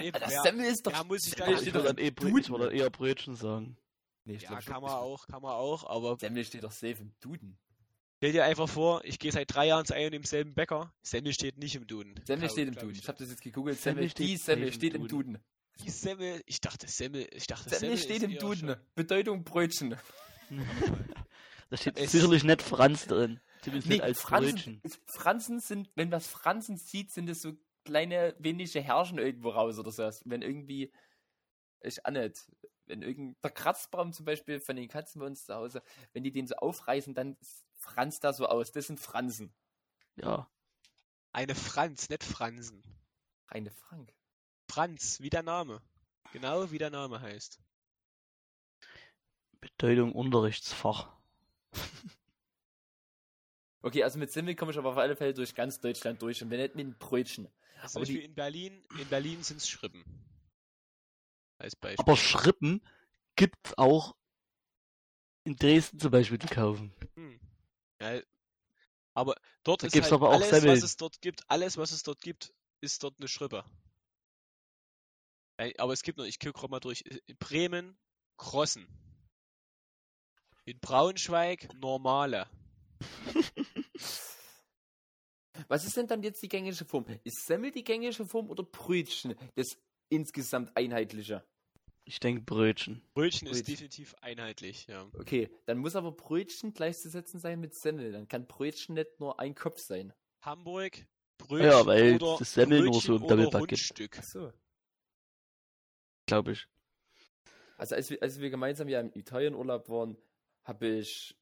nee, Das Semmel ist doch. wer muss ich Ich steht doch dann eh ich würde eher Brötchen sagen. Nee, ich Ja, glaub kann man auch, kann man auch, aber Semmel steht doch safe im Duden. stell dir einfach vor, ich gehe seit drei Jahren zu einem und demselben Bäcker. Semmel steht nicht im Duden. Semmel Glaub- steht im Duden. ich Ich habe das jetzt gegoogelt. Semmel Semmel, steht die Semmel im steht im Duden. Duden. Die Semmel, ich dachte Semmel, ich dachte Semmel Semmel steht ist im Duden. schon- Bedeutung Brötchen. Da steht Es- sicherlich nicht Franz drin. Zumindest Nee, nicht als Franzen, Brötchen. Franzen sind, wenn was Franzen sieht, sind es so kleine wenige Herrschen irgendwo raus oder so. Wenn irgendwie, ich auch nicht, wenn irgend, der Kratzbaum zum Beispiel von den Katzen bei uns zu Hause, wenn die den so aufreißen, dann franzt da so aus. Das sind Fransen. Ja. Eine Franz, nicht Fransen. Reine Frank. Franz, wie der Name. Genau wie der Name heißt. Bedeutung Unterrichtsfach. Okay, also mit Semmel komme ich aber auf alle Fälle durch ganz Deutschland durch und wenn nicht mit einem Brötchen. Zum die- Beispiel in Berlin, in Berlin sind es Schrippen. Als Beispiel. Aber Schrippen gibt's auch in Dresden zum Beispiel zu kaufen. Hm. Ja, aber dort Da ist halt aber auch alles, Semmeln. was es dort gibt, alles, was es dort gibt, ist dort eine Schrippe. Aber es gibt noch, ich gucke gerade mal durch, in Bremen, Krossen. In Braunschweig, normale. Was ist denn dann jetzt die gängige Form? Ist Semmel die gängige Form oder Brötchen das insgesamt einheitliche? Ich denke Brötchen. Brötchen ist Brötchen. definitiv einheitlich, ja. Okay, dann muss aber Brötchen gleichzusetzen sein mit Semmel. Dann kann Brötchen nicht nur ein Kopf sein. Hamburg, Brötchen Ja, weil oder das Semmel nur Brötchen so im oder Doppelpack gibt. Rundstück. Ach so. Glaube ich. Also als wir, als wir gemeinsam ja im Italienurlaub waren, habe ich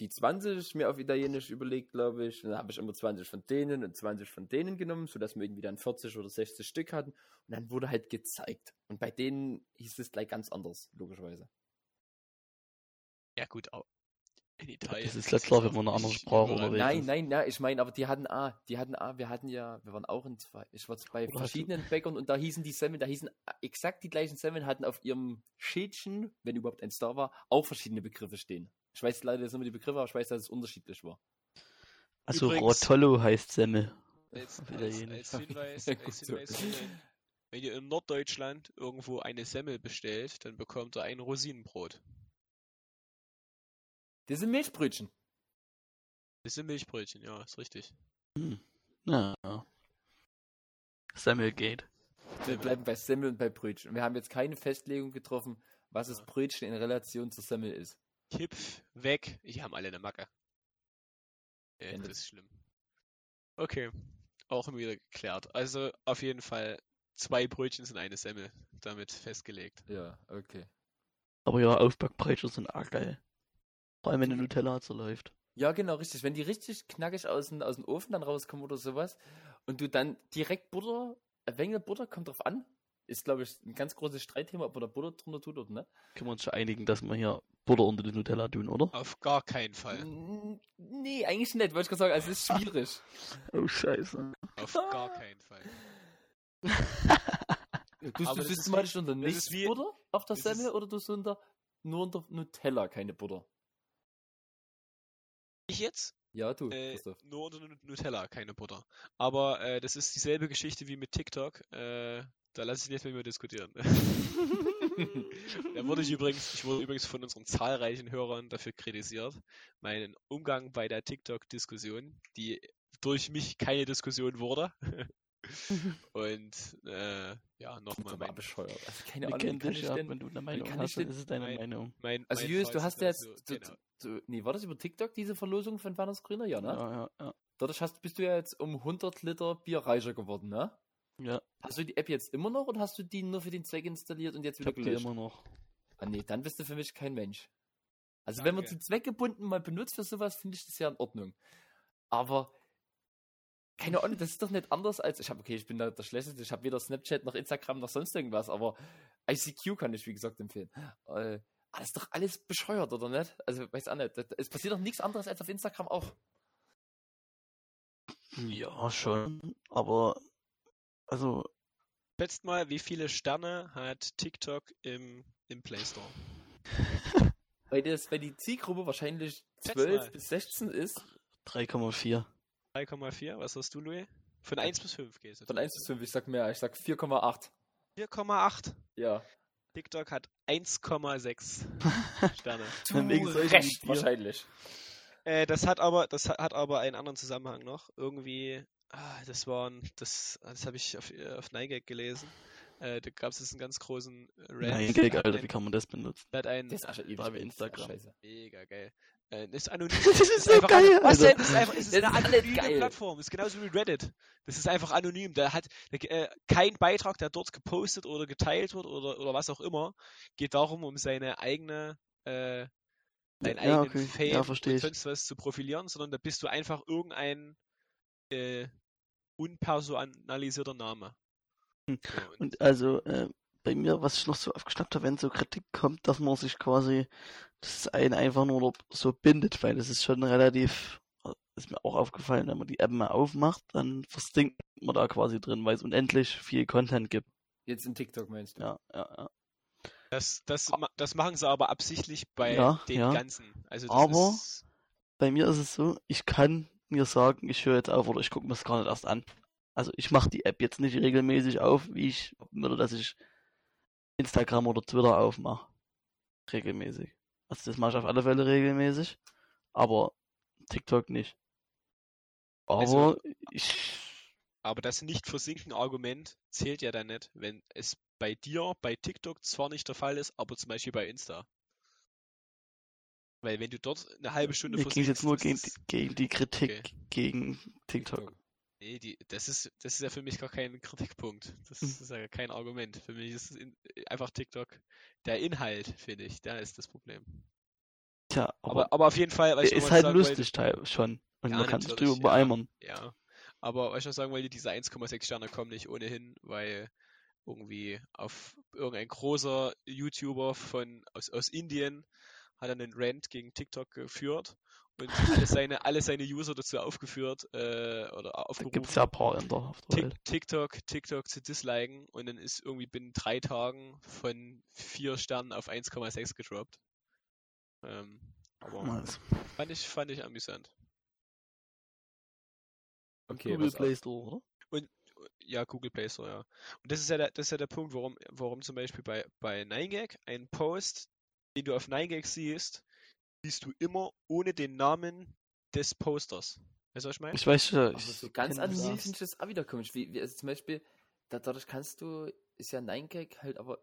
die 20 mir auf Italienisch überlegt, glaube ich. Und dann habe ich immer 20 von denen und 20 von denen genommen, sodass wir irgendwie dann 40 oder 60 Stück hatten. Und dann wurde halt gezeigt. Und bei denen hieß es gleich ganz anders, logischerweise. Ja gut, auch in Italien. Das ist klar, wenn man eine andere Sprache überall. unterwegs Nein, ist. nein, nein, ich meine, aber die hatten A, die hatten A, wir hatten ja, wir waren auch in zwei, ich war bei Oder du- verschiedenen Bäckern und da hießen die Semmeln, da hießen exakt die gleichen Semmeln, hatten auf ihrem Schildchen, wenn überhaupt eins da war, auch verschiedene Begriffe stehen. Ich weiß leider jetzt immer die Begriffe, aber ich weiß, dass es unterschiedlich war. Also Übrigens- Rotollo heißt Semmel. Als, als, als Hinweis, als. Hinweis wenn, wenn ihr in Norddeutschland irgendwo eine Semmel bestellt, dann bekommt ihr ein Rosinenbrot. Das sind Milchbrötchen. Das sind Milchbrötchen, ja, ist richtig. Hm. Ja. Semmel geht. Wir bleiben bei Semmel und bei Brötchen. Wir haben jetzt keine Festlegung getroffen, was das. Brötchen in Relation zur Semmel ist. Kipf, weg. Die haben alle eine Macke. Ja, Ende. das ist schlimm. Okay, auch wieder geklärt. Also auf jeden Fall zwei Brötchen sind eine Semmel. Damit festgelegt. Ja, okay. Aber ja, Aufbackbrötchen sind auch geil. Vor allem, wenn der Nutella zerläuft. Ja, genau, richtig. Wenn die richtig knackig aus dem, aus dem Ofen dann rauskommen oder sowas und du dann direkt Butter, ein wenig Butter, kommt drauf an. Ist, glaube ich, ein ganz großes Streitthema, ob man da Butter drunter tut oder ne? Können wir uns schon einigen, dass wir hier Butter unter den Nutella tun, oder? Auf gar keinen Fall. Nee, eigentlich nicht, wollte ich gerade sagen. Also, es ist schwierig. Oh, scheiße. Auf gar keinen Fall. Du Aber du systematisch unter das nichts wie- Butter auf der Semmel oder du unter nur unter Nutella keine Butter? Ich jetzt? Ja, du, Äh, nur unter Nu- Nutella, keine Butter. Aber äh, das ist dieselbe Geschichte wie mit TikTok. Äh, da lasse ich nicht mehr, mehr diskutieren. da wurde ich übrigens, ich wurde übrigens von unseren zahlreichen Hörern dafür kritisiert, meinen Umgang bei der TikTok-Diskussion, die durch mich keine Diskussion wurde. Und äh, ja, Das nochmal mein, bescheuert. Also, keine Ahnung, kann ich denn... wenn du eine Meinung kann hast, denn- ist es deine Nein. Meinung. mein, Also mein Julius, du hast ja jetzt, du, genau. du, nee, war das über TikTok, diese Verlosung von Werners Grüner? Ja, ne? Ja, ja, ja. Dadurch hast, bist du ja jetzt um 100 Liter Bier reicher geworden, ne? Ja, Hast du die App jetzt immer noch oder hast du die nur für den Zweck installiert und jetzt ich wieder hab die gelöscht? immer noch. Ah nee, dann bist du für mich kein Mensch. Also wenn man Danke. sie zweckgebunden mal benutzt für sowas, finde ich das ja in Ordnung. Aber keine Ahnung, das ist doch nicht anders als ich habe okay, ich bin da der schlechteste, ich habe weder Snapchat noch Instagram noch sonst irgendwas, aber ICQ kann ich wie gesagt empfehlen. Äh, ah, das ist doch alles bescheuert, oder nicht? Also weiß auch nicht. Es passiert doch nichts anderes als auf Instagram auch. Ja, schon. Aber, also, Schätzt mal, wie viele Sterne hat TikTok im, im Play Store? Weil, das, weil die Zielgruppe wahrscheinlich Schätz 12 mal. bis 16 ist. 3,4. 3,4, was hast du, Louis? Von 1 bis 5 geht es. Von 1 bis 5, ich sag mehr, ich sag 4,8. 4,8. Ja. TikTok hat 1,6 Sterne. Wegen Recht wahrscheinlich. Äh, das hat aber, das hat aber einen anderen Zusammenhang noch. Irgendwie, ah, das waren, das, das habe ich auf, äh, auf Nigek gelesen. Äh, da gab es jetzt einen ganz großen Rant. Nein, Gag, Da hat Alter, ein- wie kann man das benutzen? da hat ein, Das ist ewig War wie Instagram. Scheiße. mega geil. Äh, das ist anonym. Das ist so einfach geil, Was Alter. denn? Das ist einfach, es ist eine ist anonyme geil. Plattform. Das ist genauso wie Reddit. Das ist einfach anonym. Da hat äh, kein Beitrag, der dort gepostet oder geteilt wird oder, oder was auch immer, geht darum, um seine eigene, äh, deinen Ja, eigenen okay. Fame Ja, und sonst was zu profilieren, sondern da bist du einfach irgendein äh, unpersonalisierter Name. Hm. So, und Und also, äh, bei mir, was ich noch so aufgeschnappt habe, wenn so Kritik kommt, dass man sich quasi das einen einfach nur so bindet, weil das ist schon relativ, ist mir auch aufgefallen, wenn man die App mal aufmacht, dann verstinkt man da quasi drin, weil es unendlich viel Content gibt. Jetzt in TikTok meinst du? Ja, ja, ja. Das, das, das machen sie aber absichtlich bei Ja, den ja. ganzen. Also das Aber- ist, Bei mir ist es so, ich kann mir sagen, ich höre jetzt auf oder ich gucke mir es gar nicht erst an. Also ich mache die App jetzt nicht regelmäßig auf, wie ich, oder dass ich Instagram oder Twitter aufmache. Regelmäßig. Also das mache ich auf alle Fälle regelmäßig, aber TikTok nicht. Aber Also- ich, aber das nicht versinken Argument zählt ja dann nicht, wenn es bei dir bei TikTok zwar nicht der Fall ist, aber zum Beispiel bei Insta. Weil wenn du dort eine halbe Stunde mir ging es jetzt nur gegen, die- ist- gegen die Kritik gegen TikTok. Nee, die, das ist, das ist ja für mich gar kein Kritikpunkt. Das Hm. ist ja kein Argument. Für mich ist es in, einfach TikTok. Der Inhalt, finde ich, der ist das Problem. Tja, aber, Aber, aber auf jeden Fall, noch ist halt wollte- lustig teil schon. Und man kann sich drüber ja. beeimern. Ja, aber was ich noch sagen wollte, diese 1,6 Sterne kommen nicht ohnehin, weil irgendwie auf irgendein großer YouTuber von aus, aus Indien hat er einen Rant gegen TikTok geführt und alle seine, alle seine User dazu aufgeführt äh, oder aufgerufen, gibt es ja ein paar in der, auf der Tik- Welt. TikTok, TikTok zu disliken und dann ist irgendwie binnen drei Tagen von vier Sternen auf 1,6 gedroppt. Ähm, aber Nice. fand ich, fand ich amüsant. Okay, Google. Play Store, oder? Ja, Google Play Store, ja. Und das ist ja der, das ist ja der Punkt, warum, warum zum Beispiel bei, bei 9gag ein Post, den du auf 9gag siehst, siehst du immer ohne den Namen des Posters. Weißt du, was ich meine? Ich weiß schon. Aber so ganz anonym finde ich das auch wieder komisch. Wie, wie, also zum Beispiel, da, dadurch kannst du, ist ja 9gag halt, aber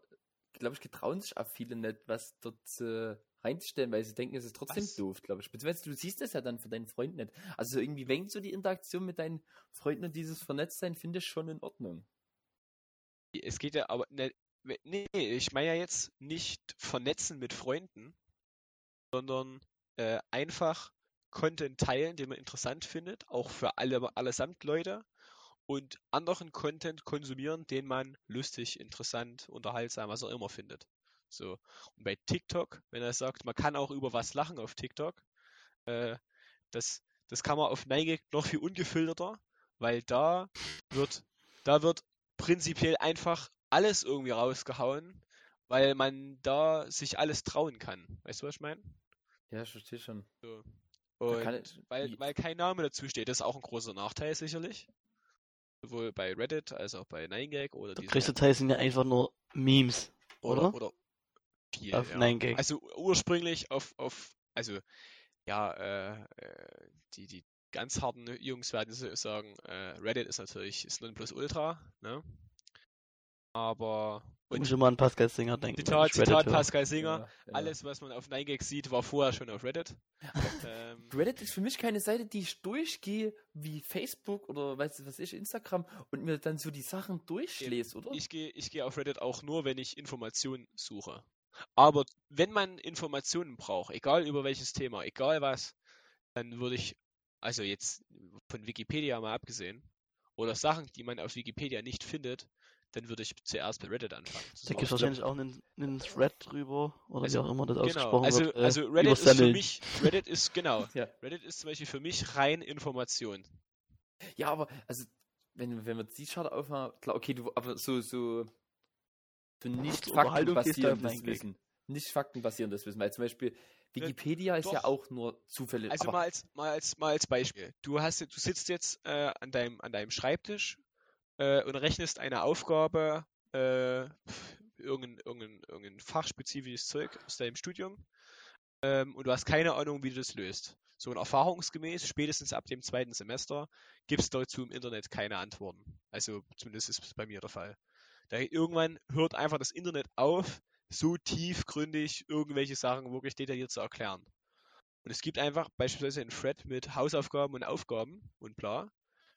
glaube ich, getrauen sich auch viele nicht, was dort äh, reinzustellen, weil sie denken, es ist trotzdem Was? doof, glaube ich. Beziehungsweise du siehst das ja dann für deinen Freund nicht. Also so irgendwie, wenn so die Interaktion mit deinen Freunden und dieses Vernetztsein, finde ich schon in Ordnung. Es geht ja aber, ne, nee, ich meine ja jetzt nicht vernetzen mit Freunden, sondern äh, einfach Content teilen, den man interessant findet, auch für alle allesamt Leute und anderen Content konsumieren, den man lustig, interessant, unterhaltsam, was auch immer findet. So. Und bei TikTok, wenn er sagt, man kann auch über was lachen auf TikTok, äh, das, das kann man auf Neige noch viel ungefilterter, weil da wird, da wird prinzipiell einfach alles irgendwie rausgehauen, weil man da sich alles trauen kann. Weißt du, was ich meine? Ja, ich verstehe schon. So. Kann ich- weil, weil kein Name dazu steht, das ist auch ein großer Nachteil sicherlich. Sowohl bei Reddit als auch bei 9gag oder Der größte Teil sind ja einfach nur Memes, oder, oder? oder viel, Auf ja. 9gag. Also ursprünglich auf, auf also ja, äh, äh, die, die ganz harten Jungs werden so sagen, äh, Reddit ist natürlich das Nonplusultra, ne? Aber Ich und muss immer an Pascal Singer denken. Zitat, Zitat. Pascal Singer, Ja, ja. alles was man auf 9gag sieht, war vorher schon auf Reddit. ähm, Reddit ist für mich keine Seite, die ich durchgehe wie Facebook oder weiß was ich, Instagram und mir dann so die Sachen durchlese, oder? Ich gehe ich gehe auf Reddit auch nur, wenn ich Informationen suche. Aber wenn man Informationen braucht, egal über welches Thema, egal was, dann würde ich, also jetzt von Wikipedia mal abgesehen, oder Sachen, die man auf Wikipedia nicht findet, dann würde ich zuerst bei Reddit anfangen. Da gibt es wahrscheinlich auch einen, einen Thread drüber, oder Also, wie auch immer das Genau, ausgesprochen also, wird. äh, also Reddit ist für mich, Reddit ist, genau, Ja. Reddit ist zum Beispiel für mich rein Information. Ja, aber also wenn, wenn wir die Chart aufmachen, klar, okay, du, aber so, so, so nicht faktenbasierendes 9gag. Wissen. Nicht faktenbasierendes Wissen, weil zum Beispiel Wikipedia ist ja auch nur zufällig. Also aber, mal als, mal als, mal als Beispiel. Du hast, du sitzt jetzt äh, an deinem, an deinem Schreibtisch äh, und rechnest eine Aufgabe äh, irgendein, irgendein, irgendein fachspezifisches Zeug aus deinem Studium ähm, und du hast keine Ahnung, wie du das löst. So und erfahrungsgemäß, spätestens ab dem zweiten Semester, gibt es dazu im Internet keine Antworten. Also zumindest ist es bei mir der Fall. Da irgendwann hört einfach das Internet auf, so tiefgründig irgendwelche Sachen wirklich detailliert zu erklären. Und es gibt einfach beispielsweise einen Thread mit Hausaufgaben und Aufgaben und bla.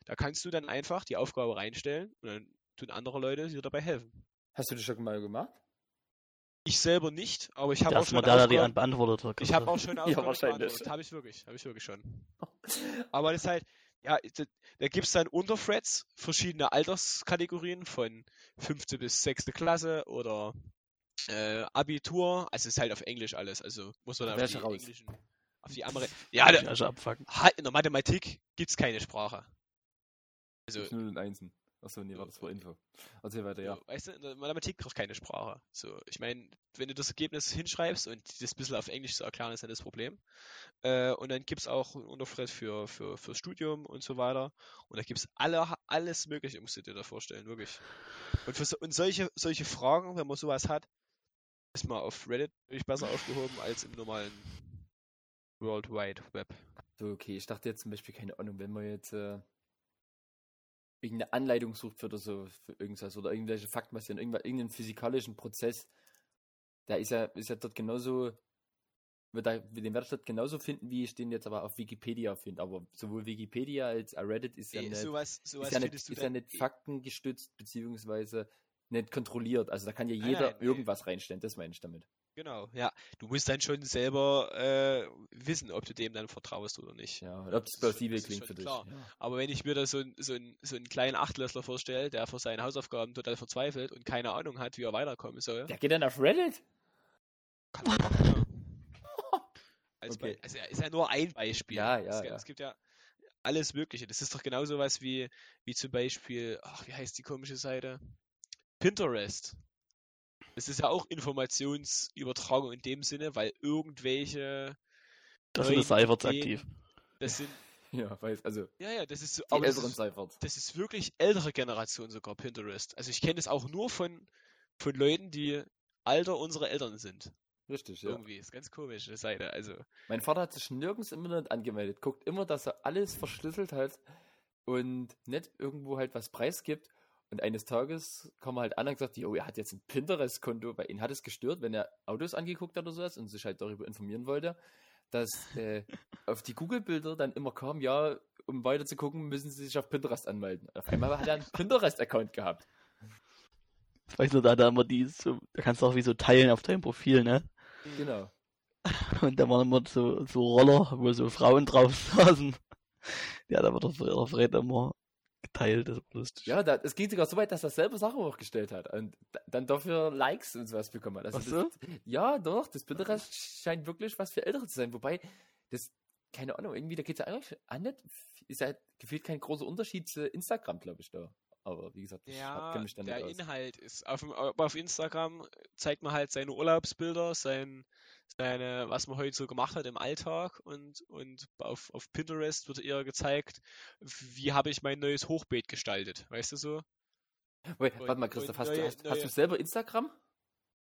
Da kannst du dann einfach die Aufgabe reinstellen und dann tun andere Leute dir dabei helfen. Hast du das schon mal gemacht? Ich selber nicht, aber ich habe auch schon Modell, die Aufgaben, beantwortet hat. ich habe auch schon Aufgaben wahrscheinlich. beantwortet. Habe ich wirklich, habe ich wirklich schon. Aber das ist halt, ja, da, da gibt es dann Unterthreads verschiedene Alterskategorien von fünfte bis sechste Klasse oder äh, Abitur. Also es ist halt auf Englisch alles. Also muss man dann auf die raus? englischen, auf die Ameri Ja, da, Ja, schon abfucken. ha- in der Mathematik gibt es keine Sprache. Also, Gibt's Null und Einsen. Achso, nee, war das war Info. Erzähl weiter, ja. weißt du, in der Mathematik braucht keine Sprache. So, ich meine, wenn du das Ergebnis hinschreibst und das ein bisschen auf Englisch zu erklären, ist ja das Problem. Äh, und dann gibt es auch ein Unterthread für, für, für Studium und so weiter. Und da gibt es alle, alles Mögliche, musst du dir da vorstellen, wirklich. Und, für so, und solche, solche Fragen, wenn man sowas hat, ist man auf Reddit natürlich besser aufgehoben als im normalen World Wide Web. So, okay, ich dachte jetzt zum Beispiel, keine Ahnung, wenn man jetzt äh, irgendeine Anleitung sucht für oder so, für irgendwas oder irgendwelche Fakten, irgendeinen physikalischen Prozess, da ist ja, ist ja dort genauso, wird da, den werde ich dort genauso finden, wie ich den jetzt aber auf Wikipedia finde. Aber sowohl Wikipedia als auch Reddit ist ja Nee, nicht, sowas, sowas ist ja nicht, ist ja nicht faktengestützt, beziehungsweise nicht kontrolliert. Also da kann ja Nein, jeder nein, nee. irgendwas reinstellen, das meine ich damit. Genau, ja. Du musst dann schon selber äh, wissen, ob du dem dann vertraust oder nicht. Ja, ob das plausibel klingt für dich. klar. Ja. Aber wenn ich mir da so, so, ein, so einen kleinen Achtklässler vorstelle, der vor seinen Hausaufgaben total verzweifelt und keine Ahnung hat, wie er weiterkommen soll, Der geht dann auf Reddit? kann man machen, ja. Also, Okay. also ist ja nur ein Beispiel. Ja, ja, es, gibt- ja. es gibt ja alles Mögliche. Das ist doch genau sowas wie, wie zum Beispiel, ach, wie heißt die komische Seite? Pinterest. Das ist ja auch Informationsübertragung in dem Sinne, weil irgendwelche, Das sind Ideen- aktiv. das sind, Ja, weiß, also ja, ja, das ist so, die älteren ist, Cyphers. das ist wirklich ältere Generation sogar, Pinterest. Also ich kenne das auch nur von, von Leuten, die Alter unserer Eltern sind. Richtig, ja. Irgendwie. Ist ganz komisch, die Seite. Also, Mein Vater hat sich nirgends im Internet angemeldet. Guckt immer, dass er alles verschlüsselt hat und nicht irgendwo halt was preisgibt. Und eines Tages kam er halt an und gesagt, jo, er hat jetzt ein Pinterest-Konto, weil ihn hat es gestört, wenn er Autos angeguckt hat oder sowas und sich halt darüber informieren wollte, dass äh, auf die Google-Bilder dann immer kam, ja, um weiter zu gucken, müssen sie sich auf Pinterest anmelden. Auf einmal hat er einen Pinterest-Account gehabt. Ich weiß nur, da hat er immer die, so, da kannst du auch wie so teilen auf deinem Profil, ne? Genau. Und da waren immer so, so Roller, wo so Frauen drauf saßen. Hat aber der Fred, der Fred immer geteilt, das lustig. Ja, da, es geht sogar so weit, dass er selber Sachen hochgestellt hat und da- dann dafür Likes und sowas bekommen hat. Also Ach das, so? Ja, doch, das Pinterest scheint wirklich was für Ältere zu sein. Wobei, das, keine Ahnung, irgendwie, da geht es ja eigentlich an nicht. Ist ja gefühlt kein großer Unterschied zu Instagram, glaube ich, da. Aber wie gesagt, ich ja, kenne mich da nicht der. Inhalt ist, auf, aber auf Instagram zeigt man halt seine Urlaubsbilder, sein, seine, was man heute so gemacht hat im Alltag und, und auf, auf Pinterest wird eher gezeigt, wie habe ich mein neues Hochbeet gestaltet, weißt du so? Wait, und- warte mal, Christoph, hast, du, neue- hast, hast du neue- selber Instagram?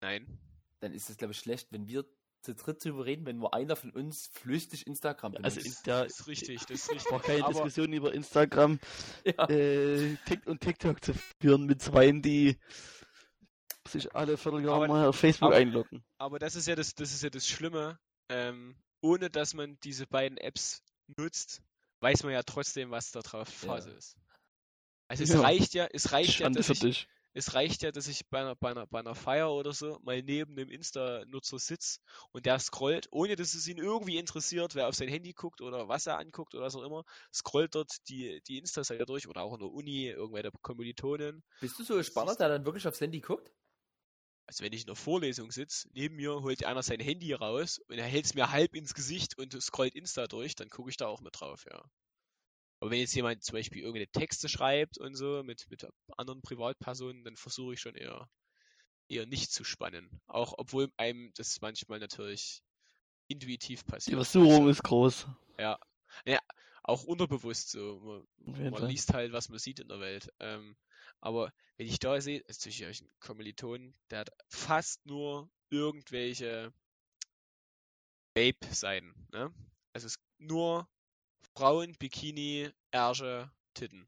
Nein. Dann ist es, glaube ich, schlecht, wenn wir zu dritt drüber reden, wenn nur einer von uns flüchtig Instagram benutzt. Also in der, Das ist richtig, das ist richtig. keine Aber, Diskussion über Instagram ja. äh, und TikTok zu führen mit Zweien, die sich alle Vierteljahr Aber- mal auf Facebook aber- einloggen. aber das ist ja das, das ist ja das Schlimme. Ähm, ohne dass man diese beiden Apps nutzt, weiß man ja trotzdem, was da drauf Ja. Phase ist. Also es Ja. reicht ja, es reicht ja, Schande dass für ich. Es reicht ja, dass ich bei einer, bei einer, bei einer Feier oder so mal neben einem Insta-Nutzer sitze und der scrollt, ohne dass es ihn irgendwie interessiert, wer auf sein Handy guckt oder was er anguckt oder was auch immer, scrollt dort die, die Insta-Seite durch oder auch in der Uni, irgendwelche Kommilitonen. Bist du so ein Spanner, der dann wirklich aufs Handy guckt? Also wenn ich in der Vorlesung sitze, neben mir holt einer sein Handy raus und er hält es mir halb ins Gesicht und scrollt Insta durch, dann gucke ich da auch mit drauf, ja. Aber wenn jetzt jemand zum Beispiel irgendeine Texte schreibt und so mit, mit anderen Privatpersonen, dann versuche ich schon eher, eher nicht zu spannen. Auch obwohl einem das manchmal natürlich intuitiv Die passiert. Versuchung ist groß. auch unterbewusst so. Man, man liest halt, was man sieht in der Welt. Ähm, aber wenn ich da sehe, ist natürlich ein Kommiliton, der hat fast nur irgendwelche Vape-Seiten. Ne? Also es nur Frauen, Bikini, Ärsche, Titten.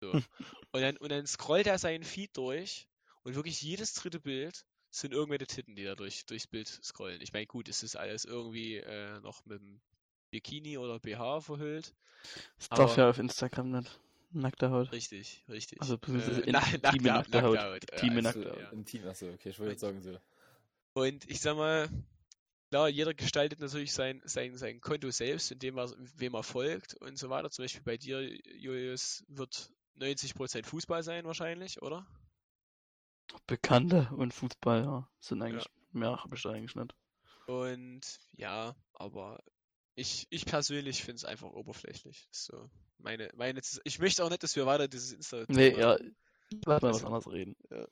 So. und, dann, und dann scrollt er seinen Feed durch und wirklich jedes dritte Bild sind irgendwelche Titten, die da durch, durchs Bild scrollen. Ich meine, gut, es ist alles irgendwie äh, noch mit dem Bikini oder BH verhüllt. Das darf Aber- ja auf Instagram nicht. Nackte Haut. Richtig, richtig. Also, beziehungsweise äh, in- na, nackte, nackte Haut. Haut. Intime Ja, nackte also, Haut. ja. Im Team, achso, okay, ich wollte jetzt sagen so. Und ich sag mal, klar, jeder gestaltet natürlich sein, sein, sein Konto selbst, indem er wem er folgt und so weiter. Zum Beispiel bei dir, Julius, wird 90% Fußball sein wahrscheinlich, oder? Bekannte und Fußball, ja. Sind eigentlich, mehr habe ich da eigentlich nicht. Und ja, aber ich, ich persönlich finde es einfach oberflächlich. So meine, meine, ich möchte auch nicht, dass wir weiter dieses Insta. Nee, ja. Lass mal was Also, anderes reden. ja.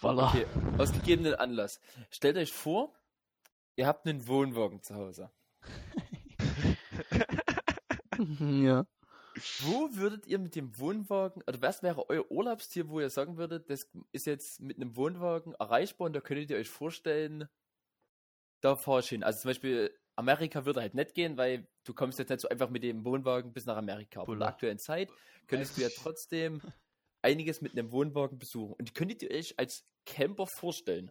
Voila. Okay, aus gegebenen Anlass. Stellt euch vor, ihr habt einen Wohnwagen zu Hause. ja. Wo würdet ihr mit dem Wohnwagen, oder was wäre euer Urlaubsziel, wo ihr sagen würdet, das ist jetzt mit einem Wohnwagen erreichbar und da könntet ihr euch vorstellen, da fahre ich hin. Also zum Beispiel Amerika würde halt nicht gehen, weil du kommst jetzt nicht so einfach mit dem Wohnwagen bis nach Amerika. Aber in der aktuellen Zeit könntest du ja trotzdem einiges mit einem Wohnwagen besuchen. Und könntet ihr euch als Camper vorstellen?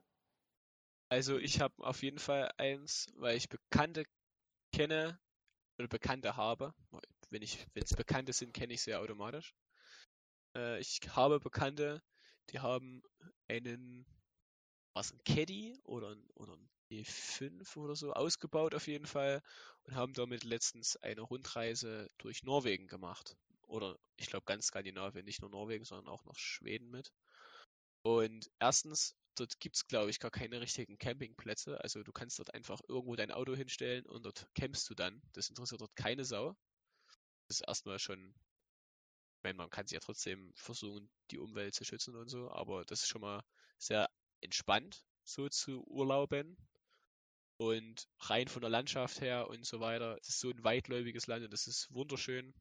Also ich habe auf jeden Fall eins, weil ich Bekannte kenne oder Bekannte habe. Wenn es Bekannte sind, kenne ich sie ja automatisch. Äh, ich habe Bekannte, die haben einen, was ein Caddy oder ein, oder ein E5 oder so ausgebaut auf jeden Fall und haben damit letztens eine Rundreise durch Norwegen gemacht. Oder ich glaube ganz Skandinavien, nicht nur Norwegen, sondern auch noch Schweden mit. Und erstens, dort gibt es, glaube ich, gar keine richtigen Campingplätze. Also du kannst dort einfach irgendwo dein Auto hinstellen und dort campst du dann. Das interessiert dort keine Sau. Das ist erstmal schon, ich meine, man kann sich ja trotzdem versuchen, die Umwelt zu schützen und so, aber das ist schon mal sehr entspannt, so zu urlauben. Und rein von der Landschaft her und so weiter. Es ist so ein weitläufiges Land und das ist wunderschön.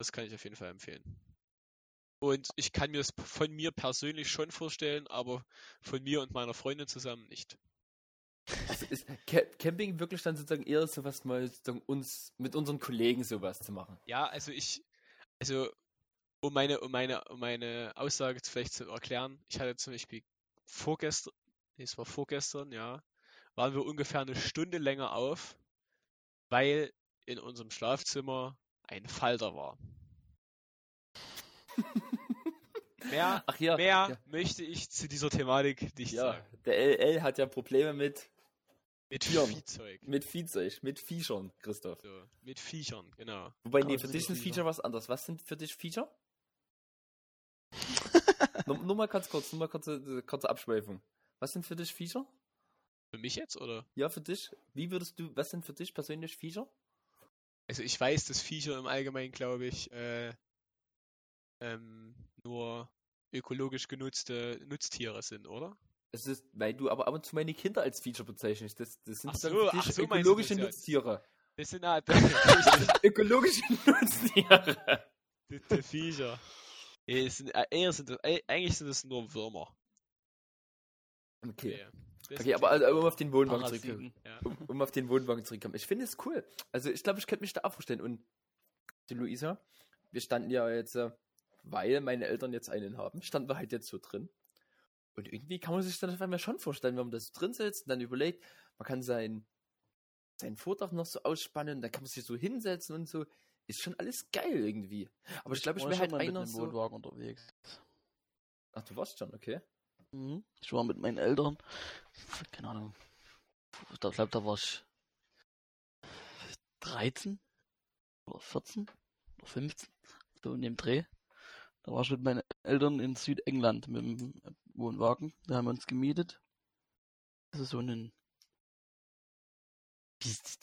Das kann ich auf jeden Fall empfehlen. Und ich kann mir es von mir persönlich schon vorstellen, aber von mir und meiner Freundin zusammen nicht. Also ist Ca Camping wirklich dann sozusagen eher sowas mal sozusagen uns mit unseren Kollegen sowas zu machen? Ja, also ich, also um meine, um meine, um meine Aussage vielleicht zu erklären, ich hatte zum Beispiel vorgestern, nee, es war vorgestern, ja, waren wir ungefähr eine Stunde länger auf, weil in unserem Schlafzimmer ein Falter war. Mehr, Ach ja, mehr ja, möchte ich zu dieser Thematik nicht ja, sagen. der LL hat ja Probleme mit, Mit Tieren. Viehzeug. mit Viehzeug, mit Viechern, Christoph. So, mit Viechern, genau. Wobei, nee, für dich sind Viecher? Feature was anderes. Was sind für dich Feature? nur, nur mal ganz kurz, nur mal kurze, kurze Abschweifung. Was sind für dich Feature? Für mich jetzt, oder? Ja, für dich. Wie würdest du, was sind für dich persönlich Feature? Also ich weiß, dass Viecher im Allgemeinen, glaube ich, äh, ähm, nur ökologisch genutzte Nutztiere sind, oder? Es ist, weil du aber ab und zu meine Kinder als Feature bezeichnest. Das, das sind Ach so, ach so du ökologische das, ja. Nutztiere. Das sind halt ökologische Nutztiere. die, Viecher. Es sind, äh, eher sind das, äh, eigentlich sind das nur Würmer. Okay. Das Okay, aber also, um auf den Wohnwagen zurückzukommen. Ja. Um, um auf den Wohnwagen zurückzukommen. Ich finde es cool. Also ich glaube, ich könnte mich da auch vorstellen. Und die Luisa, wir standen ja jetzt, äh, weil meine Eltern jetzt einen haben, standen wir halt jetzt so drin. Und irgendwie kann man sich das auf einmal schon vorstellen, wenn man das drin sitzt und dann überlegt, man kann sein, sein Vordach noch so ausspannen, da kann man sich so hinsetzen und so. Ist schon alles geil irgendwie. Aber ich glaube, ich wäre halt einer so. Wohnwagen unterwegs. Ach, du warst schon, okay. Mhm. Ich war mit meinen Eltern, keine Ahnung, ich glaube, da war ich 13 oder 14 oder 15, so in dem Dreh. Da war ich mit meinen Eltern in Südengland mit dem Wohnwagen. Da haben wir uns gemietet. Das ist so ein,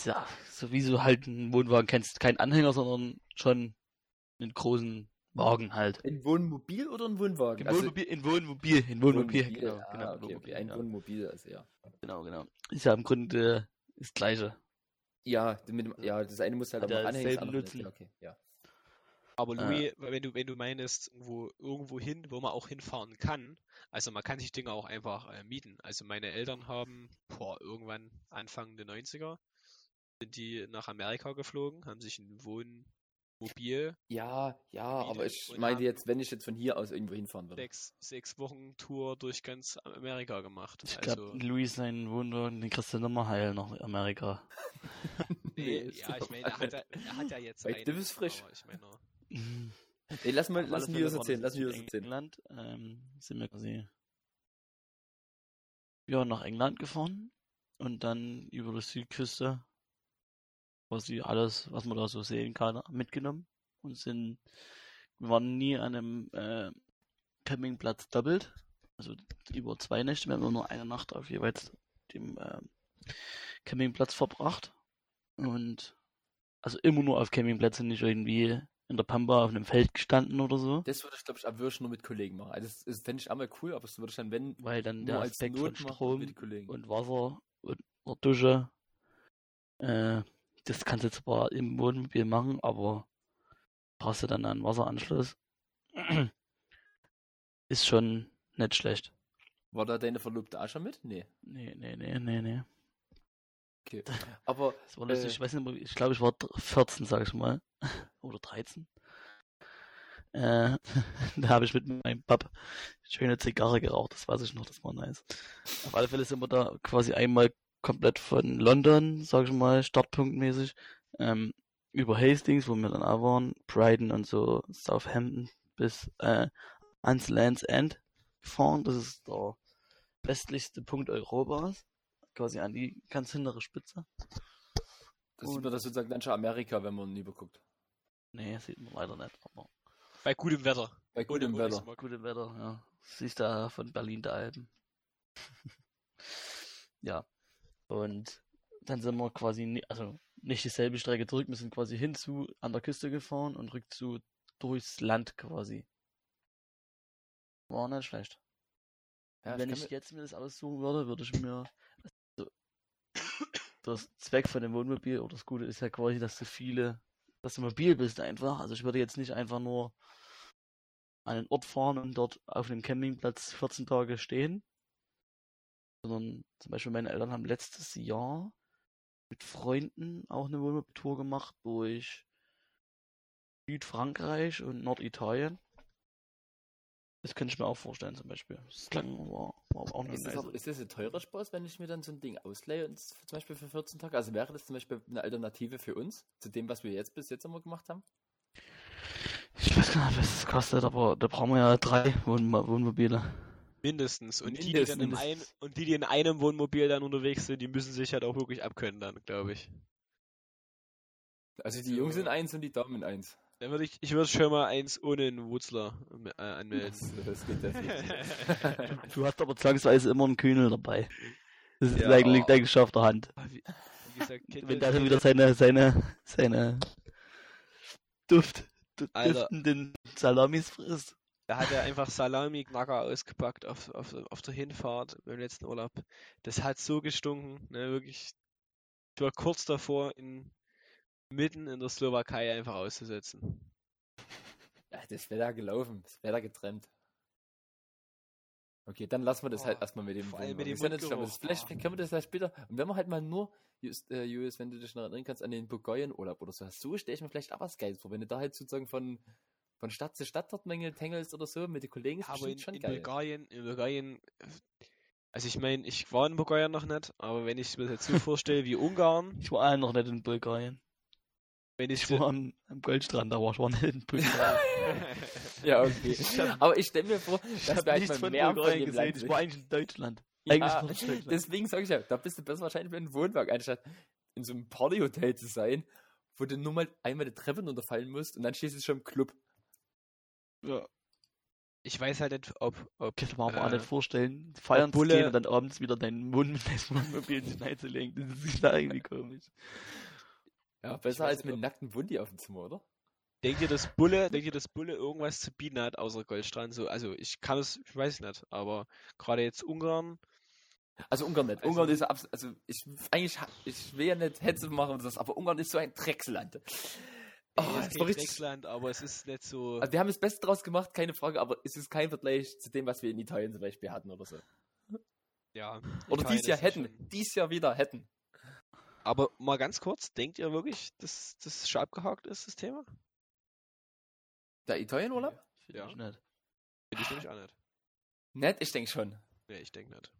ja, so wie so halt ein Wohnwagen kennst, kein Anhänger, sondern schon einen großen Wagen halt. Ein Wohnmobil oder ein Wohnwagen? In Also- Wohnmobil, in Wohnmobil, in Wohnmobil, Wohnmobil, genau, ah, genau, okay, Wohnmobil, okay. Ein ja. Wohnmobil, also ja. Genau, genau. Ist ja im Grunde das Gleiche. Ja, mit dem, ja, das eine muss halt Hat auch anhängen. Nutzen. Ja, okay, ja. Aber. Louis, wenn du, wenn du meinst, irgendwo, irgendwo hin, wo man auch hinfahren kann, also man kann sich Dinge auch einfach äh, mieten. Also meine Eltern haben, boah, irgendwann Anfang der 90er, sind die nach Amerika geflogen, haben sich ein Wohnmobil, Ja, ja, aber ich haben- jetzt, wenn ich jetzt von hier aus irgendwo hinfahren würde. sechs, sechs Wochen Tour durch ganz Amerika gemacht. Ich Also, glaube, Louis seinen Wunder, den kriegst du nimmer heil nach Amerika. nee, ja, ich meine, er hat, ja- er hat ja jetzt Bei einen, Divis frisch. ich meine, Nee, lass mal, lass mich das erzählen, lass mich das in erzählen. England ähm, sind wir quasi ja, nach England gefahren und dann über die Südküste quasi alles, was man da so sehen kann, mitgenommen und sind, wir waren nie an einem äh, Campingplatz doppelt, also über zwei Nächte, wir haben nur eine Nacht auf jeweils dem äh, Campingplatz verbracht und also immer nur auf Campingplätzen, nicht irgendwie in der Pampa auf einem Feld gestanden oder so. Das würde ich, glaube ich, am wirklich nur mit Kollegen machen. Also, das, das fände ich einmal cool, aber das würde ich dann, wenn, weil dann der als Aspekt von Strom und Wasser und einer Dusche, äh, das kannst du zwar im Wohnmobil machen, aber brauchst du dann einen Wasseranschluss. Ist schon nicht schlecht. War da deine Verlobte auch schon mit? Nee. Nee, nee, nee, nee, nee. Okay. Aber Das war lustig, Äh. ich weiß nicht, mehr, ich glaube, ich war dr- 14, sag ich mal. Oder 13. Äh, da habe ich mit meinem Pap schöne Zigarre geraucht, das weiß ich noch, das war nice. Auf alle Fälle sind wir da quasi einmal komplett von London, sag ich mal, startpunktmäßig, ähm, über Hastings, wo wir dann auch waren, Brighton und so Southampton bis äh, ans Land's End gefahren. Das ist der westlichste Punkt Europas, quasi an die ganz hintere Spitze. das sieht man das sozusagen dann schon Amerika, wenn man überguckt. Nee, sieht man leider nicht, aber bei gutem Wetter. Bei gutem Ohne- Wetter. Smog. gute Wetter, ja. Siehst da von Berlin der Alpen. ja. Und dann sind wir quasi, also nicht dieselbe Strecke zurück, wir sind quasi hinzu an der Küste gefahren und rückzu durchs Land quasi. War nicht schlecht. Ja, Wenn ich jetzt mir das aussuchen würde, würde ich mir. Also, das Zweck von dem Wohnmobil oder das Gute ist ja quasi, dass du viele, dass du mobil bist einfach. Also ich würde jetzt nicht einfach nur an einen Ort fahren und dort auf einem Campingplatz 14 Tage stehen. Sondern zum Beispiel meine Eltern haben letztes Jahr mit Freunden auch eine Wohnmobiltour gemacht durch Südfrankreich und Norditalien. Das könnte ich mir auch vorstellen, zum Beispiel. Das klang, war, war auch eine Ist das, auch, ist das ein teurer Spaß, wenn ich mir dann so ein Ding ausleihe und zum Beispiel für 14 Tage? Also wäre das zum Beispiel eine Alternative für uns zu dem, was wir jetzt bis jetzt immer gemacht haben? Ich weiß gar nicht, was das kostet, aber da brauchen wir ja drei Wohn Wohnmobile. Mindestens. Und die, die dann im ein, Mindestens. und die, die in einem Wohnmobil dann unterwegs sind, die müssen sich halt auch wirklich abkönnen dann, glaube ich. Also die. Jungs sind eins und die Damen in eins. Dann würde ich, ich würde schon mal eins ohne einen Wutzler äh, anmelden. Das, das geht definitiv. Du hast aber zwangsweise immer einen Kühnel dabei. Das ist Ja. eigentlich eigentlich auf der Hand. wie, wie gesagt, kennt Wenn ihr- der dann wieder seine, seine, seine Duft, duftenden Salamis frisst. Da hat er einfach Salami-Knacker ausgepackt auf, auf, auf der Hinfahrt beim letzten Urlaub. Das hat so gestunken, ne, wirklich. Ich war kurz davor, in, mitten in der Slowakei einfach auszusetzen. ja, das wäre da gelaufen. Das wäre da getrennt. Okay, dann lassen wir das halt Oh, erstmal mit dem vor allem mit dem Mundgeruch, das Vielleicht können wir das ja später. Und wenn wir halt mal nur, Just, äh, Julius, wenn du dich noch erinnern kannst, an den Bulgarien-Urlaub oder so hast, so stelle ich mir vielleicht auch was Geiles vor. Wenn du da halt sozusagen von, von Stadt zu Stadt dort Mängel tängelst oder so mit den Kollegen, ist Aber in, schon in geil. Bulgarien, in Bulgarien, also ich meine, ich war in Bulgarien noch nicht, aber wenn ich mir das jetzt so vorstelle wie Ungarn, Ich war auch noch nicht in Bulgarien. wenn ich, Ich war am, am Goldstrand, aber ich war nicht in Bulgarien. Ja, okay. hab- Aber ich stelle mir vor, Ich dass habe wir nichts mal von mehr von Bulgarien dem gesehen. Ich war eigentlich in Deutschland. Ja, Eigentlich war ich in Deutschland. Deswegen sage ich ja, da bist du besser wahrscheinlich bei einem Wohnwagen, anstatt in so einem Partyhotel zu sein, wo du nur mal einmal die Treppe runterfallen musst und dann stehst du schon im Club. Ja. ich weiß halt nicht, ob, ob Ich kann mir aber auch äh, nicht vorstellen, feiern zu gehen und dann abends wieder deinen Mund mit deinem Wohnmobil in die zu legen. Das ist da irgendwie komisch. Ja, besser als mit nackten Wundi auf dem Zimmer, oder? Denkt ihr, dass Bulle, denkt ihr, dass Bulle irgendwas zu bieten hat außer Goldstrand? So, also ich kann es, ich weiß nicht, aber gerade jetzt Ungarn, Also Ungarn nicht. Also- Ungarn ist abs also ich eigentlich ich will ja nicht Hetze machen und das, aber Ungarn ist so ein Drecksland. Oh, es war richtig. Drecksland, aber es ist nicht so. Also wir haben das Beste draus gemacht, keine Frage, aber es ist kein Vergleich zu dem, was wir in Italien zum Beispiel hatten oder so. ja. Oder Italien dieses Jahr hätten. schon- Dies Jahr wieder hätten. Aber mal ganz kurz, denkt ihr wirklich, dass das schon abgehakt ist, das Thema? Der Italienurlaub? Finde Ja. ich nicht. Finde ich nämlich auch nicht. Nett, ich denke schon. Nee, ich denke nicht.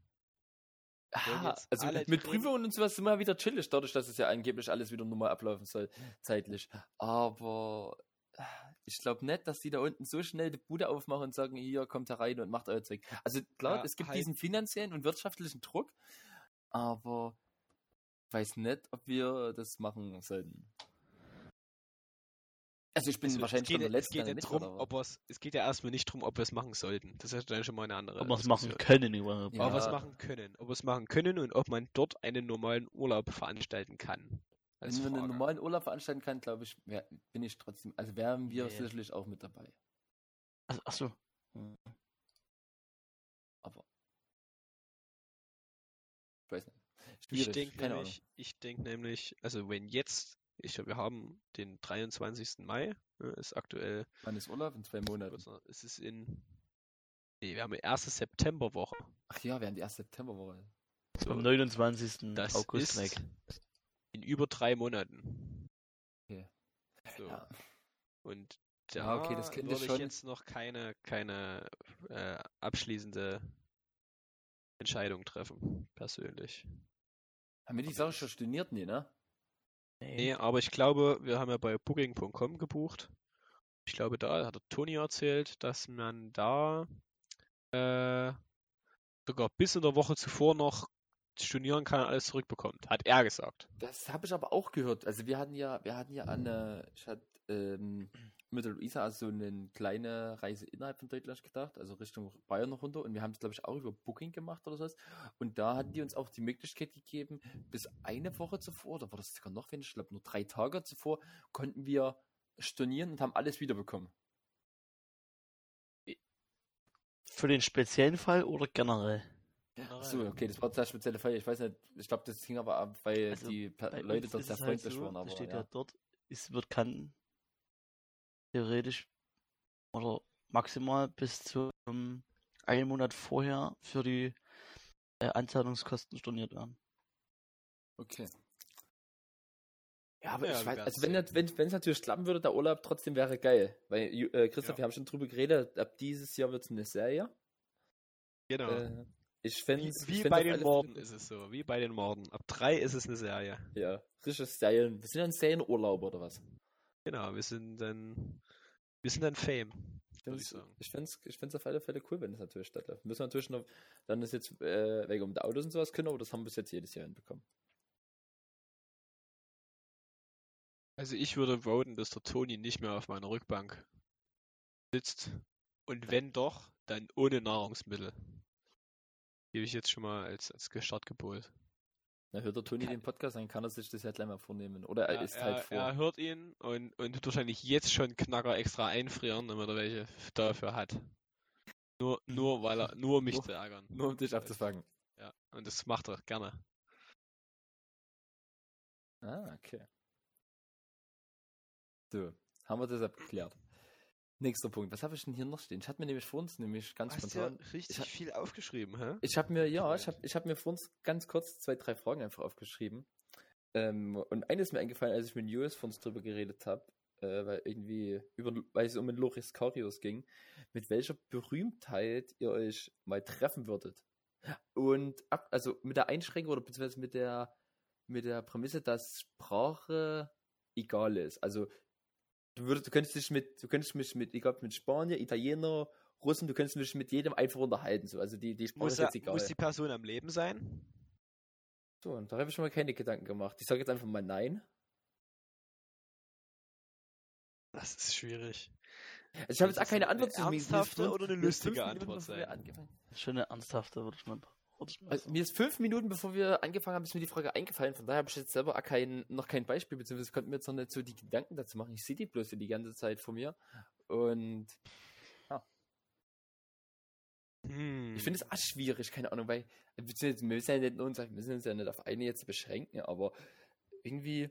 Ah, also mit? Prüfungen und sowas sind wir wieder chillig, dadurch, dass es ja angeblich alles wieder normal ablaufen soll, zeitlich. Aber ah, ich glaube nicht, dass die da unten so schnell die Bude aufmachen und sagen, hier kommt herein und macht euer Zeug. Also klar, Ja, es gibt halt- diesen finanziellen und wirtschaftlichen Druck, aber weiß nicht, ob wir das machen sollten. Also ich bin Also, wahrscheinlich es geht, schon der es Letzte, geht der nicht nicht drum, ob es geht ja erstmal nicht drum, ob wir es machen sollten. Das ist dann schon mal eine andere. Ob wir es machen können überhaupt. Ja. Ob wir es machen können. Ob wir es machen können und ob man dort einen normalen Urlaub veranstalten kann. Als Wenn man einen normalen Urlaub veranstalten kann, glaube ich, wär, bin ich trotzdem, also wären wir Nee. sicherlich auch mit dabei. Ach, ach so. Aber ich weiß nicht. Ich denke nämlich, ich denke nämlich, also wenn jetzt, ich wir haben den 23. Mai, ne, ist aktuell. Wann ist Urlaub? In zwei Monaten. es ist in, nee, wir haben die erste Septemberwoche. Ach ja, wir haben die erste Septemberwoche. So, Am 29. das August ist weg. in über drei Monaten. Okay. So. Ja. Und da Ja, okay, das würde schon- ich jetzt noch keine, keine äh, abschließende Entscheidung treffen, persönlich. Haben wir die Sache schon storniert? Nee, ne? Nee, aber ich glaube, wir haben ja bei Booking.com gebucht. Ich glaube, da hat der Toni erzählt, dass man da äh, sogar bis in der Woche zuvor noch stornieren kann und alles zurückbekommt. Hat er gesagt. Das habe ich aber auch gehört. Also wir hatten ja, wir hatten ja eine, ich hatte ähm, mit der Luisa also eine kleine Reise innerhalb von Deutschland gedacht, also Richtung Bayern noch runter und wir haben es glaube ich auch über Booking gemacht oder sowas. Und da hatten die uns auch die Möglichkeit gegeben, bis eine Woche zuvor, oder war das sogar noch weniger, ich glaube nur drei Tage zuvor, konnten wir stornieren und haben alles wiederbekommen. Für den speziellen Fall oder generell? Ach so, okay, das war der spezielle Fall. Ich weiß nicht, ich glaube, das hing aber ab, weil Also, die Leute dort sehr es halt freundlich so, waren. da Aber steht ja ja. dort, es wird kann theoretisch oder maximal bis zum einen Monat vorher für die äh, Anzahlungskosten storniert werden. Okay. Ja, aber Ja, ich weiß, also wenn es wenn, natürlich klappen würde, der Urlaub trotzdem wäre geil. Weil, äh, Christoph, Ja. wir haben schon drüber geredet, ab dieses Jahr wird es eine Serie. Genau. Äh, ich fände wie wie bei den Morden ist es so. Wie bei den Morden. Ab drei ist es eine Serie. Ja, richtiges Serien. Wir sind dann Serienurlaub oder was? Genau, wir sind dann, wir sind dann Fame, ich. Ich fände es ich find's auf alle Fälle cool, wenn es natürlich stattläuft. Wir müssen natürlich noch, dann ist jetzt äh, wegen um die Autos und sowas können, aber das haben wir bis jetzt jedes Jahr hinbekommen. Also ich würde voten, dass der Toni nicht mehr auf meiner Rückbank sitzt. Und wenn doch, dann ohne Nahrungsmittel. Gebe ich jetzt schon mal als, als Startgebot. Na, hört der Toni den Podcast, dann kann er sich das ja gleich mal vornehmen. Oder er Er, isst er, halt vor. er hört ihn und, und wird wahrscheinlich jetzt schon Knacker extra einfrieren, damit er welche dafür hat. Nur, nur weil er, nur um mich Nur- zu ärgern. Nur um dich abzufangen. Ja, und das macht er gerne. Ah, okay. So, haben wir das abgeklärt. Nächster Punkt. Was habe ich denn hier noch stehen? Ich hatte mir nämlich vor uns nämlich ganz Hast ja spontan. richtig Ich hab- viel aufgeschrieben, hä? Ich habe mir, ja, ich habe ich hab mir vor uns ganz kurz zwei, drei Fragen einfach aufgeschrieben. Ähm, und eine ist mir eingefallen, als ich mit Julius von uns drüber geredet habe, äh, weil irgendwie, über, weil es um den Loris Karius ging, mit welcher Berühmtheit ihr euch mal treffen würdet. Und ab, also mit der Einschränkung oder beziehungsweise mit der, mit der Prämisse, dass Sprache egal ist. Also du würdest, du könntest dich mit, du könntest mich mit, egal ob mit Spanier, Italiener, Russen, du könntest mich mit jedem einfach unterhalten. So. Also die, die Sprache Muss, ist er, jetzt egal. muss die Person am Leben sein? So, und da habe ich schon mal keine Gedanken gemacht. Ich sage jetzt einfach mal nein. Das ist schwierig. Also ich habe jetzt auch keine ist eine Antwort zu mir ist ernsthafte oder eine ist lustige Antwort sein? Schon eine ernsthafte, würde ich mal, würde ich mal Also, mir ist fünf Minuten, bevor wir angefangen haben, ist mir die Frage eingefallen. Von daher habe ich jetzt selber auch kein, noch kein Beispiel, beziehungsweise konnten wir jetzt noch nicht so die Gedanken dazu machen. Ich sehe die bloß die ganze Zeit vor mir. Und Hm. Ich finde es auch schwierig, keine Ahnung, weil wir müssen ja nicht, nur uns, wir müssen uns ja nicht auf eine jetzt beschränken, aber irgendwie,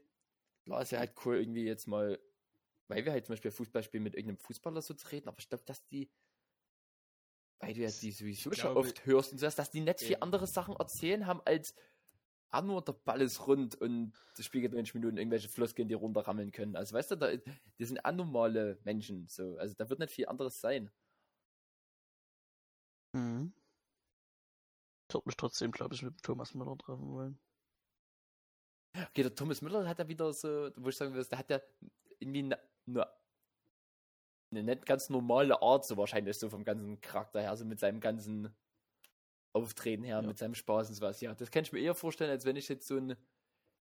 klar ist ja halt cool, irgendwie jetzt mal, weil wir halt zum Beispiel Fußball spielen, mit irgendeinem Fußballer so zu reden, aber ich glaube, dass die, weil du ja die sowieso schon oft hörst und so, dass die nicht viel andere Sachen erzählen haben als ah, nur der Ball ist rund und das Spiel geht 90 Minuten, irgendwelche Floskeln, die runterrammeln können. Also weißt du, da, die sind anormale Menschen, so. Also da wird nicht viel anderes sein. Mhm. Ich würde mich trotzdem, glaube ich, mit Thomas Müller treffen wollen. Okay, der Thomas Müller hat ja wieder so, wo ich sagen würde, der hat ja irgendwie eine, eine, nicht ganz normale Art, so wahrscheinlich so vom ganzen Charakter her, so mit seinem ganzen Auftreten her, Ja. mit seinem Spaß und sowas. Ja, das kann ich mir eher vorstellen, als wenn ich jetzt so einen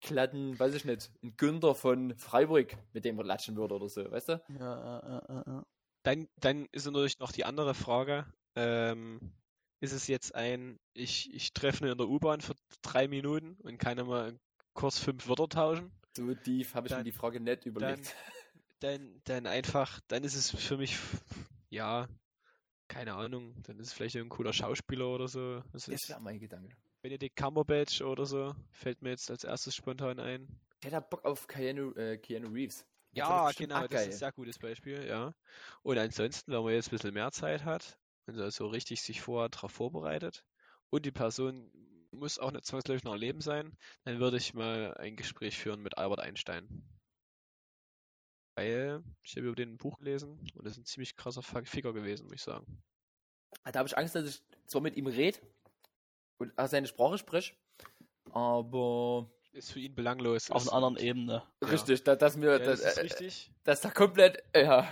glatten, weiß ich nicht, einen Günther von Freiburg mit dem latschen würde oder so, weißt du? Ja, äh, äh, äh. Dann, dann ist natürlich noch die andere Frage. Ähm, ist es jetzt ein, ich, ich treffe ihn in der U-Bahn für drei Minuten und kann mal kurz fünf Wörter tauschen? So tief habe ich mir Dann- die Frage nicht überlegt. Dann, dann einfach, dann ist es für mich, ja, keine Ahnung, dann ist es vielleicht ein cooler Schauspieler oder so. Das ist wäre mein Gedanke. Benedict Cumberbatch oder so, fällt mir jetzt als erstes spontan ein. Ich hätte Bock auf Keanu, äh, Keanu Reeves. Ja, genau, das ist ein sehr gutes Beispiel, ja. Und ansonsten, wenn man jetzt ein bisschen mehr Zeit hat und so- so richtig sich vorher darauf vorbereitet und die Person muss auch nicht zwangsläufig noch am Leben sein, dann würde ich mal ein Gespräch führen mit Albert Einstein. Weil ich habe über den ein Buch gelesen und das ist ein ziemlich krasser Ficker gewesen, muss ich sagen. Ah, Da habe ich Angst, dass ich zwar mit ihm rede und seine Sprache spreche, aber Ist für ihn belanglos. Auf einer anderen und- Ebene. Ja. richtig, dass, mir Ja, das, das ist äh, richtig. dass da komplett, äh, ja.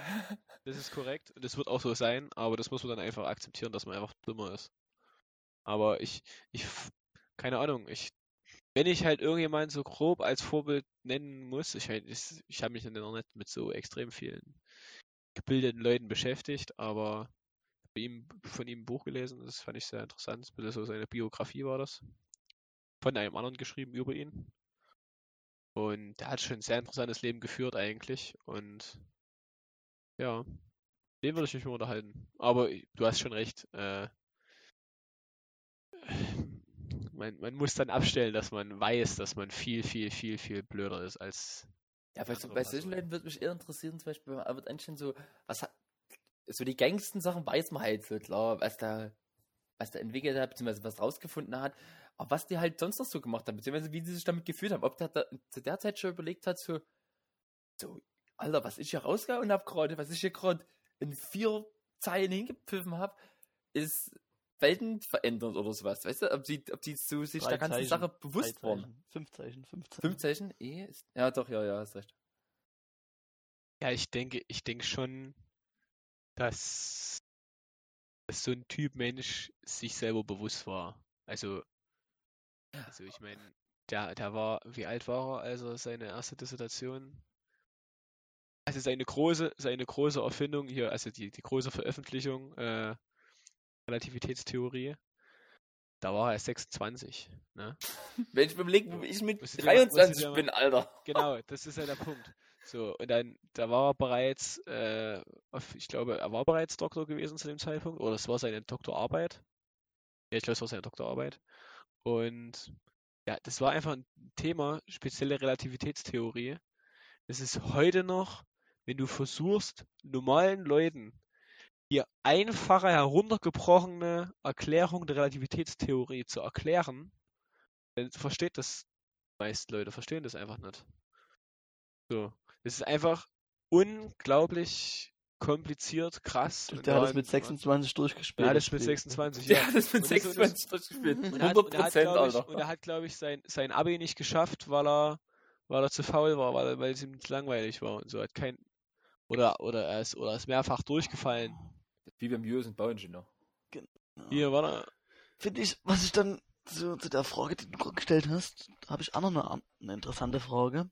Das ist korrekt und das wird auch so sein, aber das muss man dann einfach akzeptieren, dass man einfach dümmer ist. Aber ich, ich, f- keine Ahnung, ich, wenn ich halt irgendjemanden so grob als Vorbild nennen muss, ich, halt- ich, ich habe mich dann noch nicht mit so extrem vielen gebildeten Leuten beschäftigt, aber ihm, von ihm ein Buch gelesen, das fand ich sehr interessant, bisschen so seine Biografie war das. Von einem anderen geschrieben über ihn. Und der hat schon ein sehr interessantes Leben geführt eigentlich und ja, den würde ich mich mal unterhalten. Aber du hast schon recht. Äh, man, man muss dann abstellen, dass man weiß, dass man viel, viel, viel, viel blöder ist als. Ja, bei, so, bei solchen. Leuten würde mich eher interessieren, zum Beispiel bei Albert Einstein so, was hat, so die gängigsten Sachen weiß man halt so klar, was da, was da entwickelt hat, beziehungsweise was rausgefunden hat, aber was die halt sonst noch so gemacht haben, beziehungsweise wie sie sich damit gefühlt haben, ob der da zu der Zeit schon überlegt hat, so, so, Alter, was ich hier rausgehauen habe gerade, was ich hier gerade in vier Zeilen hingepfiffen habe, ist Welten verändert oder sowas, weißt du, ob die, ob die so sich Drei der ganzen Zeichen, Sache Drei bewusst waren. Zeichen. Fünf Zeichen, fünf Zeichen. Fünf Zeichen? Eh? Ist, ja, doch, ja, ja, hast recht. Ja, ich denke, ich denke schon, dass, dass so ein Typ Mensch sich selber bewusst war. Also, also ich meine, der, der war, wie alt war er, als er seine erste Dissertation? Also seine große, seine große Erfindung hier, also die, die große Veröffentlichung, äh, Relativitätstheorie, da war er 26, ne? Wenn ich überlege, wo ich mit Musst du dir mal- musst du 23 dir mal- bin, Alter. Genau, das ist ja der Punkt. So, und dann, da war er bereits, äh, ich glaube, er war bereits Doktor gewesen zu dem Zeitpunkt, oder es war seine Doktorarbeit. Ja, ich glaube, es war seine Doktorarbeit. Und ja, das war einfach ein Thema, spezielle Relativitätstheorie. Das ist heute noch, wenn du versuchst, normalen Leuten die einfache, heruntergebrochene Erklärung der Relativitätstheorie zu erklären, dann versteht das die meisten Leute, verstehen das einfach nicht. So. Das ist einfach unglaublich kompliziert, krass. und Der hat dann- mit 26 durchgespielt. Der hat es mit Spiel. 26, Der ja. hat das mit Und das- und das- 26 durchgespielt. Und 100 er hat, und er hat, Prozent, glaub ich, Alter. und er hat, glaube ich, sein, sein Abi nicht geschafft, weil er, weil er zu faul war, weil, weil es ihm zu langweilig war und so. Hat kein, oder, oder er ist, oder er ist mehrfach durchgefallen. Wie beim Jürgen Bauingenieur. Ja. Hier, warte. Finde ich, was ich dann so zu der Frage, die du gerade gestellt hast, habe ich auch noch eine, eine interessante Frage.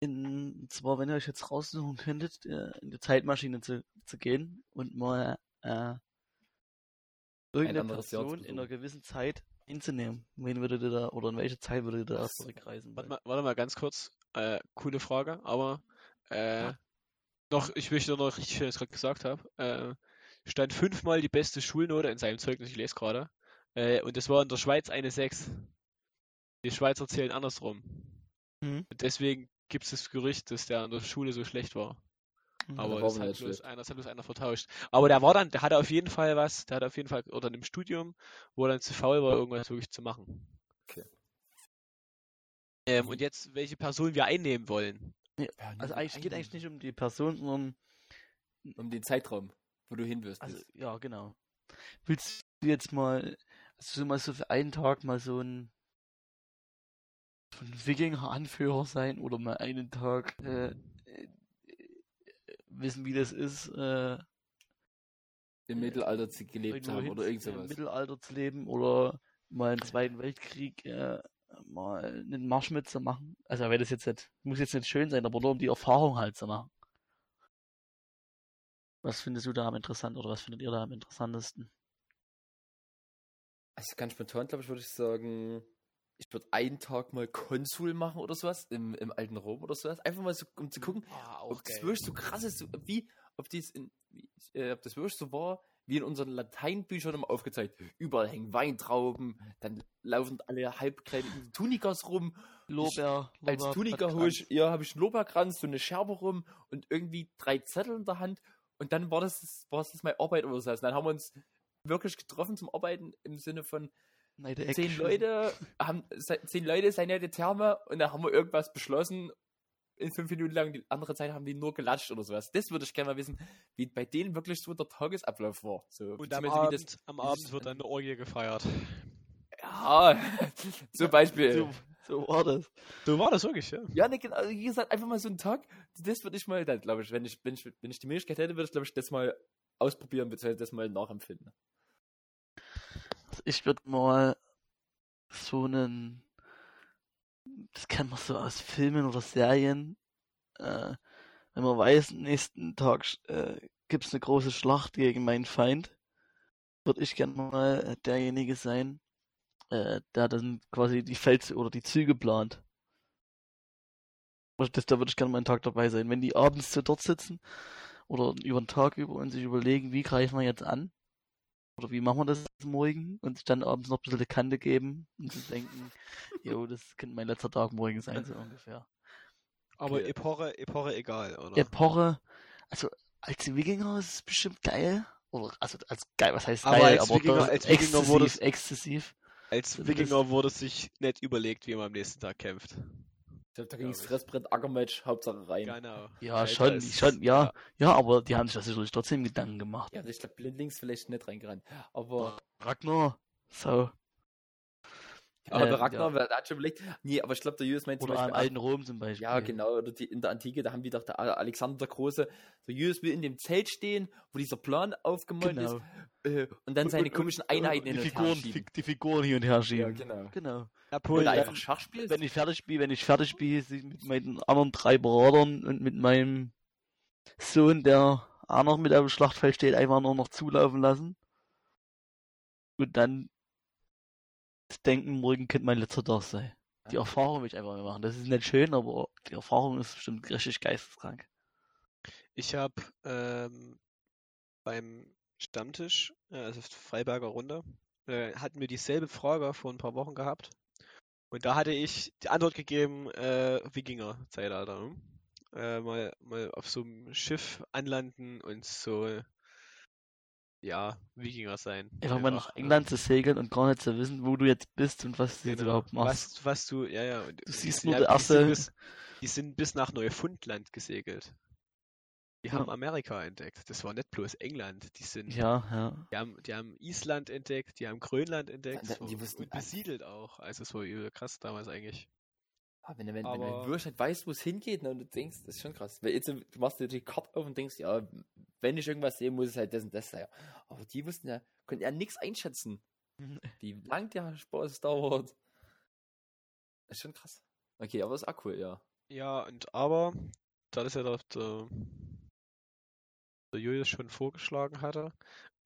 In, und zwar, wenn ihr euch jetzt raussuchen könntet, äh, in die Zeitmaschine zu, zu gehen und mal äh, irgendeine zu Person in einer gewissen Zeit hinzunehmen. Wen würdet ihr da, oder in welche Zeit würdet ihr da zurückreisen? Warte wollen? mal, warte mal ganz kurz. Äh, coole Frage, aber äh, noch, ich möchte noch richtig, was ich gerade gesagt habe. Äh, stand fünfmal die beste Schulnote in seinem Zeugnis, ich lese gerade. Äh, und das war in der Schweiz eine 6. Die Schweizer zählen andersrum. Mhm. Und deswegen gibt es das Gerücht, dass der in der Schule so schlecht war. Mhm. Aber das hat, bloß einer, das hat bloß einer vertauscht. Aber der war dann, der hatte auf jeden Fall was, der hatte auf jeden Fall, oder im Studium, wo er dann zu faul war, irgendwas wirklich zu machen. Okay. Ähm, und jetzt, welche Person wir einnehmen wollen. Also eigentlich geht eigentlich nicht um die Person, sondern um den Zeitraum, wo du hin wirst. also ja genau. Willst du jetzt mal also so mal so für einen Tag mal so ein so ein Wikinger-Anführer sein oder mal einen Tag äh, äh, wissen, wie das ist, äh, Im Mittelalter zu- gelebt haben oder irgend im sowas. Mittelalter zu leben oder mal im Zweiten Weltkrieg äh, mal einen Marsch mitzumachen. Also wenn das jetzt nicht, muss jetzt nicht schön sein, aber nur um die Erfahrung halt zu machen. Was findest du da am interessantesten oder was findet ihr da am interessantesten? Also ganz spontan, glaube ich, würde ich sagen, ich würde einen Tag mal Konsul machen oder sowas im, im alten Rom oder sowas. Einfach mal so, um zu gucken, Ah, ob das wirklich so krass ist, wie, ob dies in, wie, äh, ob das wirklich so war, wie in unseren Lateinbüchern immer aufgezeigt. Überall hängen Weintrauben, dann laufen alle halbkräftigen Tunikas rum. Lorbeer, Als Lorbeer- Tunika hole ich, ja, habe ich einen Lorbeerkranz, so eine Scherbe rum und irgendwie drei Zettel in der Hand. Und dann war das, war das meine Arbeit oder so. Und dann haben wir uns wirklich getroffen zum Arbeiten im Sinne von Eck zehn. Leute, haben, se- zehn Leute seien ja die Therme und dann haben wir irgendwas beschlossen. In fünf Minuten lang, die andere Zeit haben die nur gelatscht oder sowas. Das würde ich gerne mal wissen, wie bei denen wirklich so der Tagesablauf war. So, Und am wie das- Abend, am Abend wird dann eine Orgie gefeiert. Ja, zum Beispiel. So, so war das. So war das wirklich, ja. Ja, ne, genau, also wie gesagt, einfach mal so einen Tag, das würde ich mal, dann glaube ich, wenn ich, wenn ich, wenn ich die Möglichkeit hätte, würde ich, glaube ich, das mal ausprobieren, beziehungsweise das mal nachempfinden. Also ich würde mal so einen, das kennt man so aus Filmen oder Serien, äh, wenn man weiß, am nächsten Tag äh, gibt es eine große Schlacht gegen meinen Feind, würde ich gerne mal äh, derjenige sein, äh, der dann quasi die Feld oder die Züge plant. Und Das, da würde ich gerne mal einen Tag dabei sein. Wenn die abends so dort sitzen oder über den Tag über und sich überlegen, wie greifen wir jetzt an, oder wie machen wir das morgen und sich dann abends noch ein bisschen die Kante geben und zu denken, jo, das könnte mein letzter Tag morgen sein, so ungefähr. Aber Okay. Epoche, Epoche egal, oder? Epoche, also als Wikinger ist es bestimmt geil. Oder, also als geil, was heißt Aber geil, als aber Wikinger- als Wikinger exzessiv, wurde es- exzessiv. Als Das- Wikinger wurde sich nicht überlegt, wie man am nächsten Tag kämpft. Ich glaube, da ging ich. Fressbrett, Ackermatch, Hauptsache rein. Genau. Ja, Alter, schon, schon, ja, ja, aber die haben sich das sicherlich trotzdem Gedanken gemacht. Ja, ich glaube, blindlings vielleicht nicht reingerannt. Aber, Ragnar, so. Aber äh, der Ragnar, der hat schon überlegt, nee, aber ich glaube, der Julius meint zum Oder Beispiel, alten Rom zum Beispiel. Ja, genau. Oder die, in der Antike, da haben die doch der Alexander der Große, der Julius will in dem Zelt stehen, wo dieser Plan aufgemalt Genau. ist, äh, und dann seine Und- komischen und- Einheiten und hin die und her Figuren, schieben. fi- die Figuren hier und her Ja, schieben. genau. Genau. Napoleon, Oder einfach Schach spielst. Wenn ich fertig spiele, wenn ich fertig spiele, mit meinen anderen drei Beratern und mit meinem Sohn, der auch noch mit auf dem Schlachtfeld steht, einfach nur noch zulaufen lassen. Und dann denken, morgen könnte mein letzter Tag sein. Die Erfahrung will ich einfach mal machen. Das ist nicht schön, aber die Erfahrung ist bestimmt richtig geisteskrank. Ich habe ähm, beim Stammtisch, äh, also Freiberger Runde, äh, hatten wir dieselbe Frage vor ein paar Wochen gehabt. Und da hatte ich die Antwort gegeben, äh, Wikinger-Zeitalter. hm? Äh, mal, mal auf so einem Schiff anlanden und so, ja, Wikinger sein. Einfach mal nach England zu segeln und gar nicht zu wissen, wo du jetzt bist und was du jetzt Genau. überhaupt machst. Was, was du, ja, ja. und Du die siehst sind nur ja- der die sind erste- bis, die sind bis nach Neufundland gesegelt. Die Ja. haben Amerika entdeckt. Das war nicht bloß England. Die sind, Ja, ja. die haben, die haben Island entdeckt, die haben Grönland entdeckt da- die wussten und besiedelt auch. Also es war übel krass damals eigentlich. Ah, wenn, du- wenn, wenn Aber- du wirklich nicht weißt, wo es hingeht, ne, und du denkst, das ist schon krass. Weil jetzt, du machst dir die Karte auf und denkst, ja, wenn ich irgendwas sehe, muss es halt das und das sein. Aber die wussten ja, konnten ja nichts einschätzen. Wie lang der Spaß dauert. Das ist schon krass. Okay, aber ist auch cool, ja. Ja, und aber, da das ja der, der Julius schon vorgeschlagen hatte,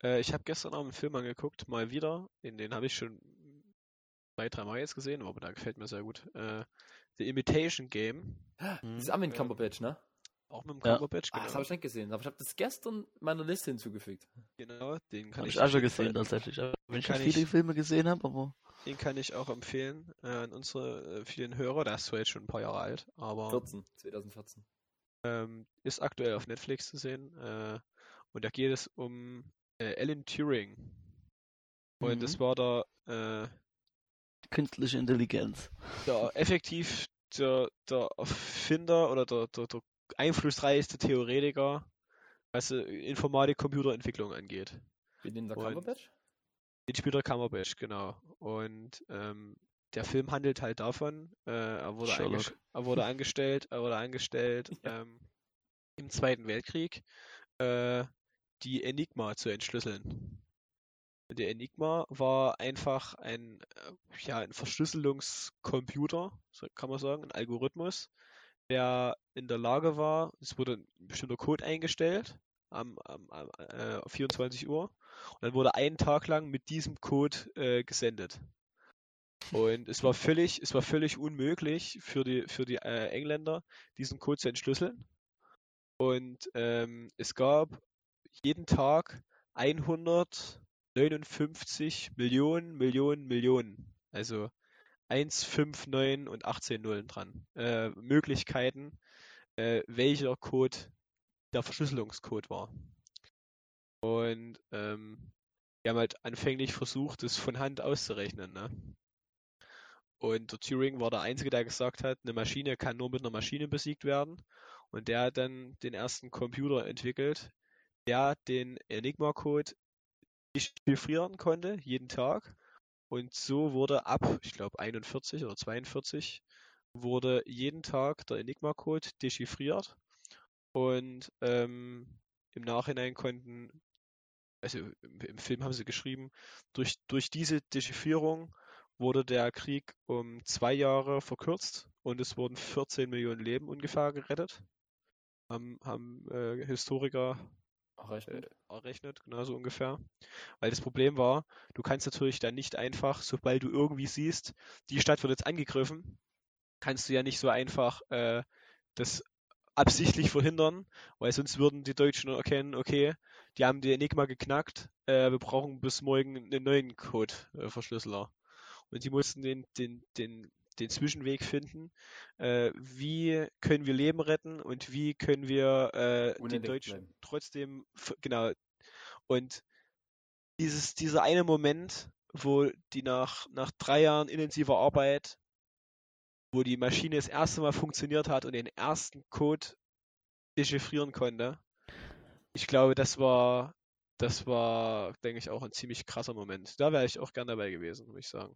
äh, ich habe gestern Abend einen Film angeguckt, mal wieder. In den habe ich schon zwei, drei Mal jetzt gesehen, aber der gefällt mir sehr gut. Äh, The Imitation Game. Das ist Armin Ja. Cumberbatch, ne? Auch mit dem Ja. Cumberbatch, Ah, das genau. habe ich nicht gesehen, aber ich habe das gestern meiner Liste hinzugefügt. genau. Den kann Habe ich, ich auch schon gesehen, tatsächlich. Aber Wenn ich schon viele ich- Filme gesehen habe, aber Den kann ich auch empfehlen äh, an unsere äh, vielen Hörer. Der ist zwar jetzt schon ein paar Jahre alt, aber 14, 2014. ähm, ist aktuell auf Netflix zu sehen. Äh, und da geht es um äh, Alan Turing. Und Mhm. das war der, äh, künstliche Intelligenz. der effektiv der, der Erfinder oder der, der, der einflussreichste Theoretiker, was äh, Informatik, Computerentwicklung angeht. Wie den der Cumberbatch? Den spielt der Cumberbatch, genau. Und ähm, der Film handelt halt davon, äh, er, wurde er wurde angestellt, er wurde angestellt Ja. ähm, im Zweiten Weltkrieg äh, die Enigma zu entschlüsseln. Der Enigma war einfach ein, äh, ja, ein Verschlüsselungscomputer, so kann man sagen, ein Algorithmus, der in der Lage war, es wurde ein bestimmter Code eingestellt am, am, am äh, auf 24 Uhr und dann wurde einen Tag lang mit diesem Code äh, gesendet. Und es war völlig, es war völlig unmöglich für die, für die äh, Engländer, diesen Code zu entschlüsseln. Und ähm, es gab jeden Tag 159 Millionen, Millionen, Millionen. Also 1, 5, 9 und 18 Nullen dran. Äh, Möglichkeiten, äh, welcher Code der Verschlüsselungscode war. Und ähm, wir haben halt anfänglich versucht, das von Hand auszurechnen. Ne? Und der Turing war der Einzige, der gesagt hat, eine Maschine kann nur mit einer Maschine besiegt werden. Und der hat dann den ersten Computer entwickelt, der den Enigma-Code dechiffrieren konnte, jeden Tag. Und so wurde ab, ich glaube 41 oder 42, wurde jeden Tag der Enigma-Code dechiffriert. Und ähm, im Nachhinein konnten, also im, im Film haben sie geschrieben, durch, durch diese Dechiffrierung wurde der Krieg um zwei Jahre verkürzt und es wurden 14 Millionen Leben ungefähr gerettet. Haben, haben äh, Historiker Ach, recht äh, errechnet, genauso ungefähr. Weil das Problem war, du kannst natürlich dann nicht einfach, sobald du irgendwie siehst, die Stadt wird jetzt angegriffen, kannst du ja nicht so einfach äh, das absichtlich verhindern, weil sonst würden die Deutschen erkennen, okay, die haben die Enigma geknackt, äh, wir brauchen bis morgen einen neuen Code-Verschlüsseler. Und die mussten den, den, den, den Zwischenweg finden, äh, wie können wir Leben retten und wie können wir äh, den Deutschen bleiben. trotzdem, genau, und dieses, dieser eine Moment, wo die nach, nach drei Jahren intensiver Arbeit, wo die Maschine das erste Mal funktioniert hat und den ersten Code dechiffrieren konnte, ich glaube, das war, das war, denke ich, auch ein ziemlich krasser Moment. Da wäre ich auch gern dabei gewesen, muss ich sagen.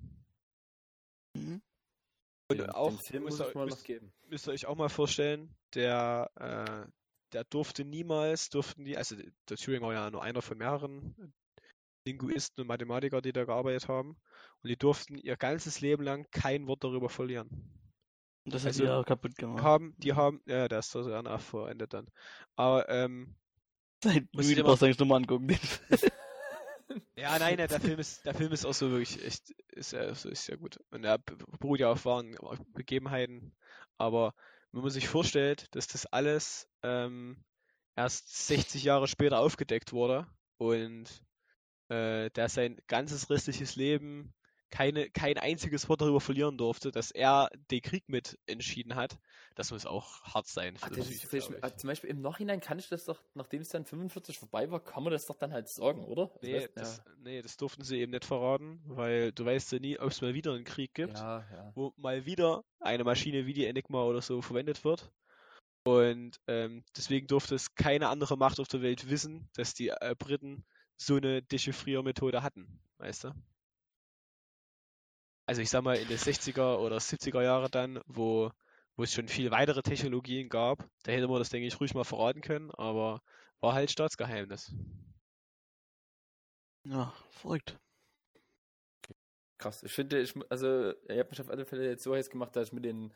Und Den, auch, müsst muss ihr- ich müsst- müsst ihr euch auch mal vorstellen, der, äh, der durfte niemals, durften die, also der Turing war ja nur einer von mehreren Linguisten und Mathematiker, die da gearbeitet haben, und die durften ihr ganzes Leben lang kein Wort darüber verlieren. Und das Also, hat ja kaputt Die gemacht. haben, die haben, ja, der ist so danach verendet dann. Aber, ähm, Nein, du dir brauchst eigentlich nochmal angucken. ja, nein, der Film ist, der Film ist auch so wirklich echt, ist ja, ist ja gut. Und er beruht ja auf wahren Begebenheiten. Aber wenn man sich vorstellt, dass das alles ähm, erst 60 Jahre später aufgedeckt wurde und äh, der sein ganzes restliches Leben keine, kein einziges Wort darüber verlieren durfte, dass er den Krieg mit entschieden hat, das muss auch hart sein Ach, das ist, glaub ich. zum Beispiel im Nachhinein kann ich das doch, nachdem es dann 45 vorbei war, kann man das doch dann halt sagen, oder? Also Nee, weißt- das, nee, das durften sie eben nicht verraten, weil du weißt ja nie, ob es mal wieder einen Krieg gibt, ja, ja. wo mal wieder eine Maschine wie die Enigma oder so verwendet wird. Und ähm, deswegen durfte es keine andere Macht auf der Welt wissen, dass die äh, Briten so eine Dechiffriermethode hatten, weißt du? Also ich sag mal, in den 60er oder 70er Jahre dann, wo, wo es schon viel weitere Technologien gab, da hätte man das, denke ich, ruhig mal verraten können, aber war halt Staatsgeheimnis. Ja, verrückt. Krass. Ich finde, ich, also, ihr habt mich auf alle Fälle jetzt so heiß gemacht, dass ich mir den,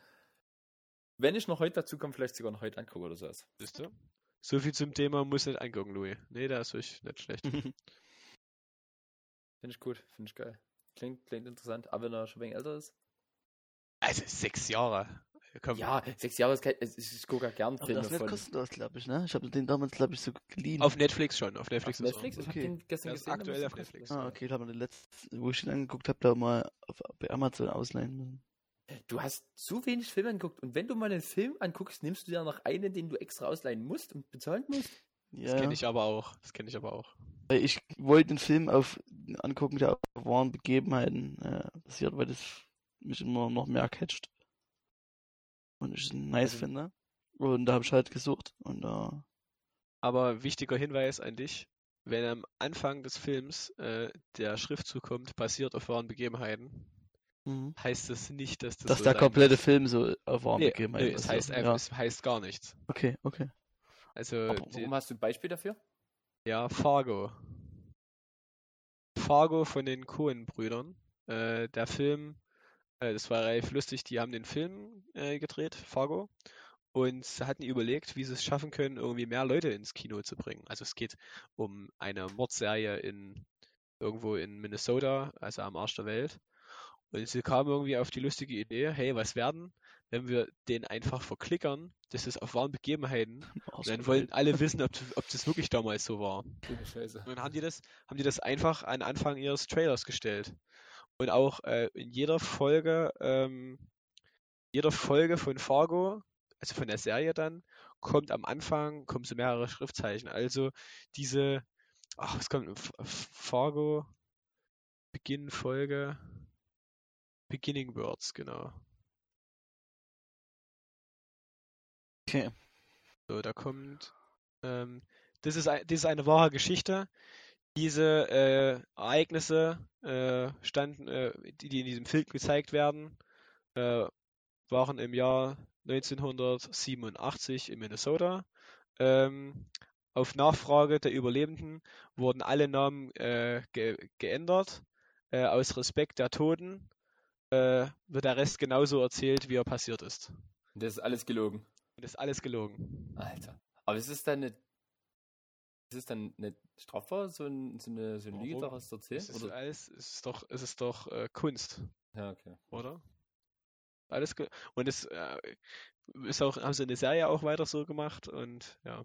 wenn ich noch heute dazu komme, vielleicht sogar noch heute angucke oder sowas. Siehst du? So viel zum Thema muss nicht angucken, Louis. Nee, da ist euch nicht schlecht. Finde ich gut, finde ich geil. Klingt, klingt interessant, aber wenn er schon ein wenig älter ist. Also sechs Jahre. komm. Ja, sechs Jahre ist kein. Ich, ich gucke ja gern Aber Filme das ist nicht von. kostenlos, glaube ich, ne? Ich habe den damals, glaube ich, so geliehen. Auf Netflix schon, auf Auf Netflix, Netflix? ist Ich Okay. habe den gestern ist gesehen. aber aktuell auf. Netflix. ah, okay, da haben wir den letzten, wo ich ihn angeguckt habe, da mal auf, bei Amazon ausleihen müssen. Du hast zu wenig Filme angeguckt und wenn du mal einen Film anguckst, nimmst du dir noch einen, den du extra ausleihen musst und bezahlen musst? Ja, Das kenne ich aber auch. Das kenne ich aber auch. Weil ich wollte den Film auf angucken, der auf wahren Begebenheiten äh, basiert, weil das mich immer noch mehr catcht. Und ich es nice Also- finde. Und da habe ich halt gesucht und da Aber wichtiger Hinweis an dich, wenn am Anfang des Films äh, der Schriftzug kommt, basiert auf wahren Begebenheiten, mhm. heißt das nicht, dass das dass so der sein komplette muss. Film so auf wahren Nee, Begebenheiten nee, es heißt einfach, ja. es heißt gar nichts. Okay, okay. Also Aber die, warum hast du ein Beispiel dafür? Ja, Fargo. Fargo von den Coen-Brüdern. Äh, der Film, äh, das war relativ lustig, die haben den Film äh, gedreht, Fargo, und hatten überlegt, wie sie es schaffen können, irgendwie mehr Leute ins Kino zu bringen. Also es geht um eine Mordserie in irgendwo in Minnesota, also am Arsch der Welt. Und sie kamen irgendwie auf die lustige Idee, hey, was werden, wenn wir den einfach verklickern, das ist auf wahren Begebenheiten. Und dann wollten alle wissen, ob, ob das wirklich damals so war. Scheiße. Und dann haben die das, haben die das einfach an Anfang ihres Trailers gestellt. Und auch äh, in jeder Folge, ähm, jeder Folge von Fargo, also von der Serie dann, kommt am Anfang, kommen so mehrere Schriftzeichen. Also diese, ach, was kommt, Fargo, Beginn Folge, Beginning Words, genau. Okay. So, da kommt, ähm, das ist, ein, das ist eine wahre Geschichte. Diese äh, Ereignisse äh, standen, äh, die, die in diesem Film gezeigt werden, äh, waren im Jahr 1987 in Minnesota. Ähm, auf Nachfrage der Überlebenden wurden alle Namen äh, ge geändert. Äh, aus Respekt der Toten äh, wird der Rest genauso erzählt, wie er passiert ist. Das ist alles gelogen. Und das ist alles gelogen. Alter. Aber es ist dann nicht. Ist es dann nicht strafbar, so, ein, so eine, so eine Lüge daraus zu erzählen? Es ist Oder? alles, es ist doch, es ist doch äh, Kunst, Ja, okay. oder? Alles und es äh, ist auch, haben sie in der Serie auch weiter so gemacht und ja.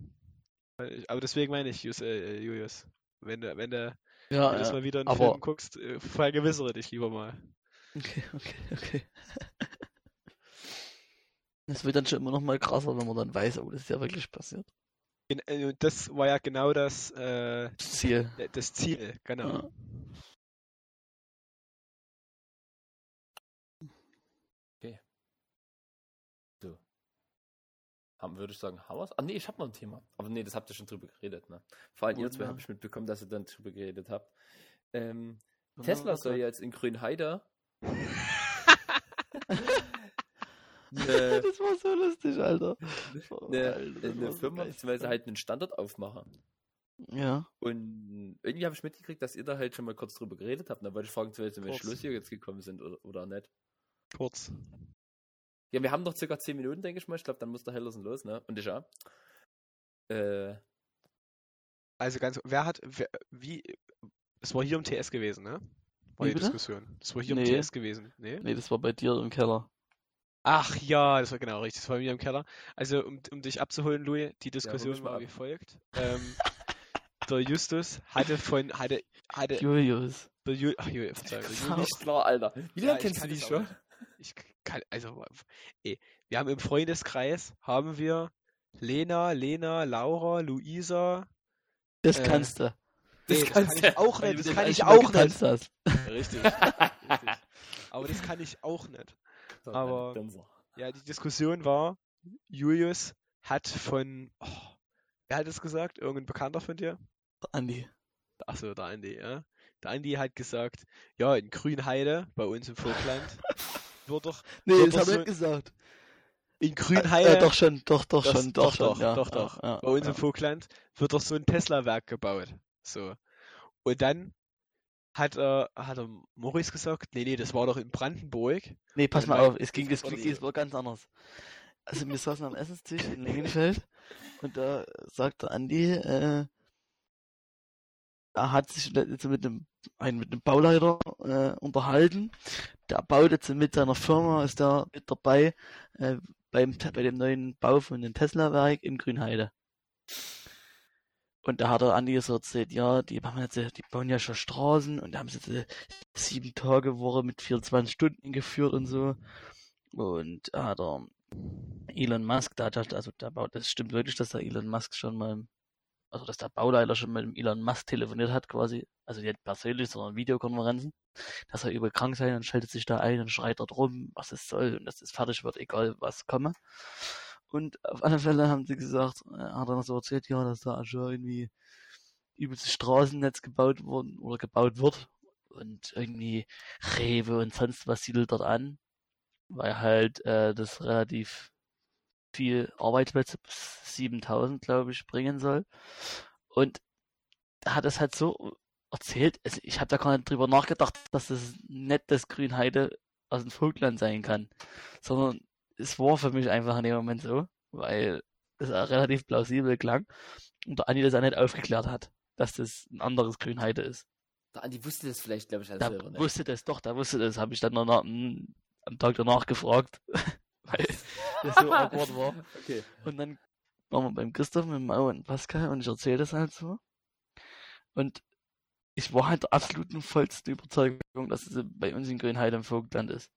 Aber deswegen meine ich, Jus, äh, Julius, wenn du, wenn du Ja, jedes. Mal wieder einen aber- Film guckst, äh, vergewissere dich lieber mal. Okay, okay, okay. Es wird dann schon immer noch mal krasser, wenn man dann weiß, oh, das ist ja wirklich passiert. Äh, Das war ja genau das, äh, Das Ziel. das Ziel, genau. Ja. Würde ich sagen, haben wir's? Ah, nee, ich habe noch ein Thema. Aber nee, das habt ihr schon drüber geredet, ne? Vor allem ihr zwei Ja. habt ich mitbekommen, dass ihr dann drüber geredet habt. Ähm, Tesla soll jetzt in Grünheide. ne, Das war so lustig, Alter. Oh, ne, Alter, eine Firma, geil. beziehungsweise halt einen Standort aufmachen. Ja. Und irgendwie habe ich mitgekriegt, dass ihr da halt schon mal kurz drüber geredet habt. Da wollte ich fragen, zu welchem. Schluss ihr jetzt gekommen sind oder, oder nicht. Kurz. Ja, wir haben noch circa 10 Minuten, denke ich mal. Ich glaube, dann muss der Hellersen los, ne? Und ich auch. Äh, Also ganz, wer hat, wer, wie, es war hier im TS gewesen, ne? War die? Diskussion. Das war hier Nee. im TS gewesen, ne? Nee, das war bei dir im Keller. Ach ja, das war genau richtig. Das war bei mir im Keller. Also, um, um dich abzuholen, Louis, die Diskussion mal war ab. wie folgt. Ähm, der Justus hatte von, hatte, hatte, Julius. der Ju, ach, Ju, Verzeihung. Julius, nicht klar, Alter. Wie Ja, lange ich kennst du kann die schon? ich kann, also, ey, wir haben im Freundeskreis, haben wir Lena, Lena, Laura, Luisa, Das Äh, kannst du. Das nee, das kannst kann du. ich auch nicht, das kann ich auch nicht. Richtig, richtig. Aber das kann ich auch nicht. Aber-. Ja, die Diskussion war, Julius hat von, oh, wer hat es gesagt? Irgendein Bekannter von dir? Andi. Achso, der Andi, ja. Der Andi hat gesagt, ja, in Grünheide, bei uns im Vogtland, wird doch, Nee, Wird das doch hab ich so- nicht gesagt. in Äh, Grünheide, äh, doch schon, doch, doch Das- schon, doch, doch, schon. doch, ja, doch, ja, doch. Ja, bei uns im Vogtland, wird doch so ein Tesla-Werk gebaut. So. Und dann hat er, hat er Morris gesagt, nee, nee, das war doch in Brandenburg. Nee, pass mal auf, es ging, es ging, es war ganz anders. Also wir saßen am Essenstisch in Lengenfeld und da sagte Andi, äh, er hat sich jetzt mit einem, einen, mit einem Bauleiter äh, unterhalten. Der baut jetzt mit seiner Firma, ist da mit dabei äh, beim, bei dem neuen Bau von dem Tesla-Werk in Grünheide. Und da hat er Andi so erzählt, ja, die machen jetzt, die bauen ja schon Straßen und da haben sie jetzt eine sieben Tage Woche mit 24 Stunden geführt und so. Und da hat er Elon Musk, da hat also da baut, das stimmt wirklich, dass der Elon Musk schon mal, also dass der Bauleiter schon mit dem Elon Musk telefoniert hat quasi, also nicht persönlich, sondern Videokonferenzen, dass er über krank sei und schaltet sich da ein und schreit dort rum, was es soll und dass es fertig wird, egal was komme. Und auf alle Fälle haben sie gesagt, äh, hat er noch so erzählt, ja, dass da schon irgendwie übelstes Straßennetz gebaut worden oder gebaut wird. Und irgendwie Rewe und sonst was siedelt dort an, weil halt äh, das relativ viel Arbeitsplätze, 7000 glaube ich, bringen soll. Und hat es halt so erzählt, also ich habe da gar nicht drüber nachgedacht, dass das nicht das Grünheide aus dem Vogtland sein kann, sondern es war für mich einfach in dem Moment so, weil es relativ plausibel klang und der Andi das auch nicht aufgeklärt hat, dass das ein anderes Grünheide ist. Der Andi wusste das vielleicht, glaube ich, als Da selber nicht. wusste das doch, da wusste das, habe ich dann noch nach, am Tag danach gefragt, weil das so awkward war. Okay. Und dann waren wir beim Christoph mit Mau und Pascal und ich erzähle das halt so. Und ich war halt der absoluten vollsten Überzeugung, dass es bei uns in Grünheide im Vogtland ist.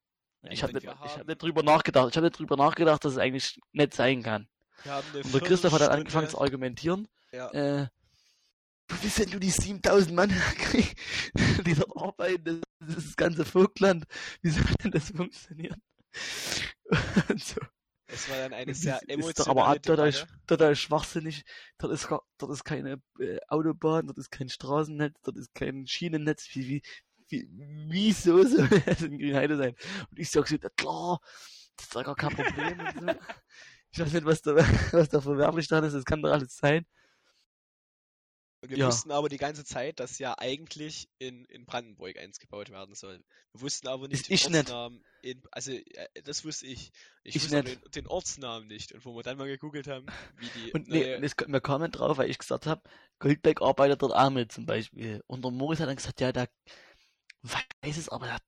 Ja, ich habe nicht, ich hab nicht drüber nachgedacht. Ich habe nicht drüber nachgedacht, dass es eigentlich nicht sein kann. Und der Christoph hat dann angefangen zu argumentieren. Ja. Äh, bist denn du die 7000 Mann die dort arbeiten, das, das ganze Vogtland, wie soll denn das funktionieren? Und so. Es war dann eine sehr ist, ist doch aber emotionale auch total, Debatte. total schwachsinnig. Dort ist, dort ist keine äh, Autobahn, dort ist kein Straßennetz, dort ist kein Schienennetz. Wie, wie, wie, wieso soll das in Grünheide sein? Und ich sag so, na klar, das ist doch gar kein Problem. und so. Ich weiß nicht, was da, was da verwerflich dran ist, das kann doch alles sein. Und wir Ja. wussten aber die ganze Zeit, dass ja eigentlich in, in Brandenburg eins gebaut werden soll. Wir wussten aber nicht Ist ich den nicht. Ortsnamen. In, also, äh, das wusste ich. Ich, Ich wusste den, den Ortsnamen nicht. Und wo wir dann mal gegoogelt haben, wie die Und nee, neue- und es, wir kamen drauf, weil ich gesagt habe, Goldbeck arbeitet dort auch mit zum Beispiel. Und der Moritz hat dann gesagt, ja, der weiß es, aber er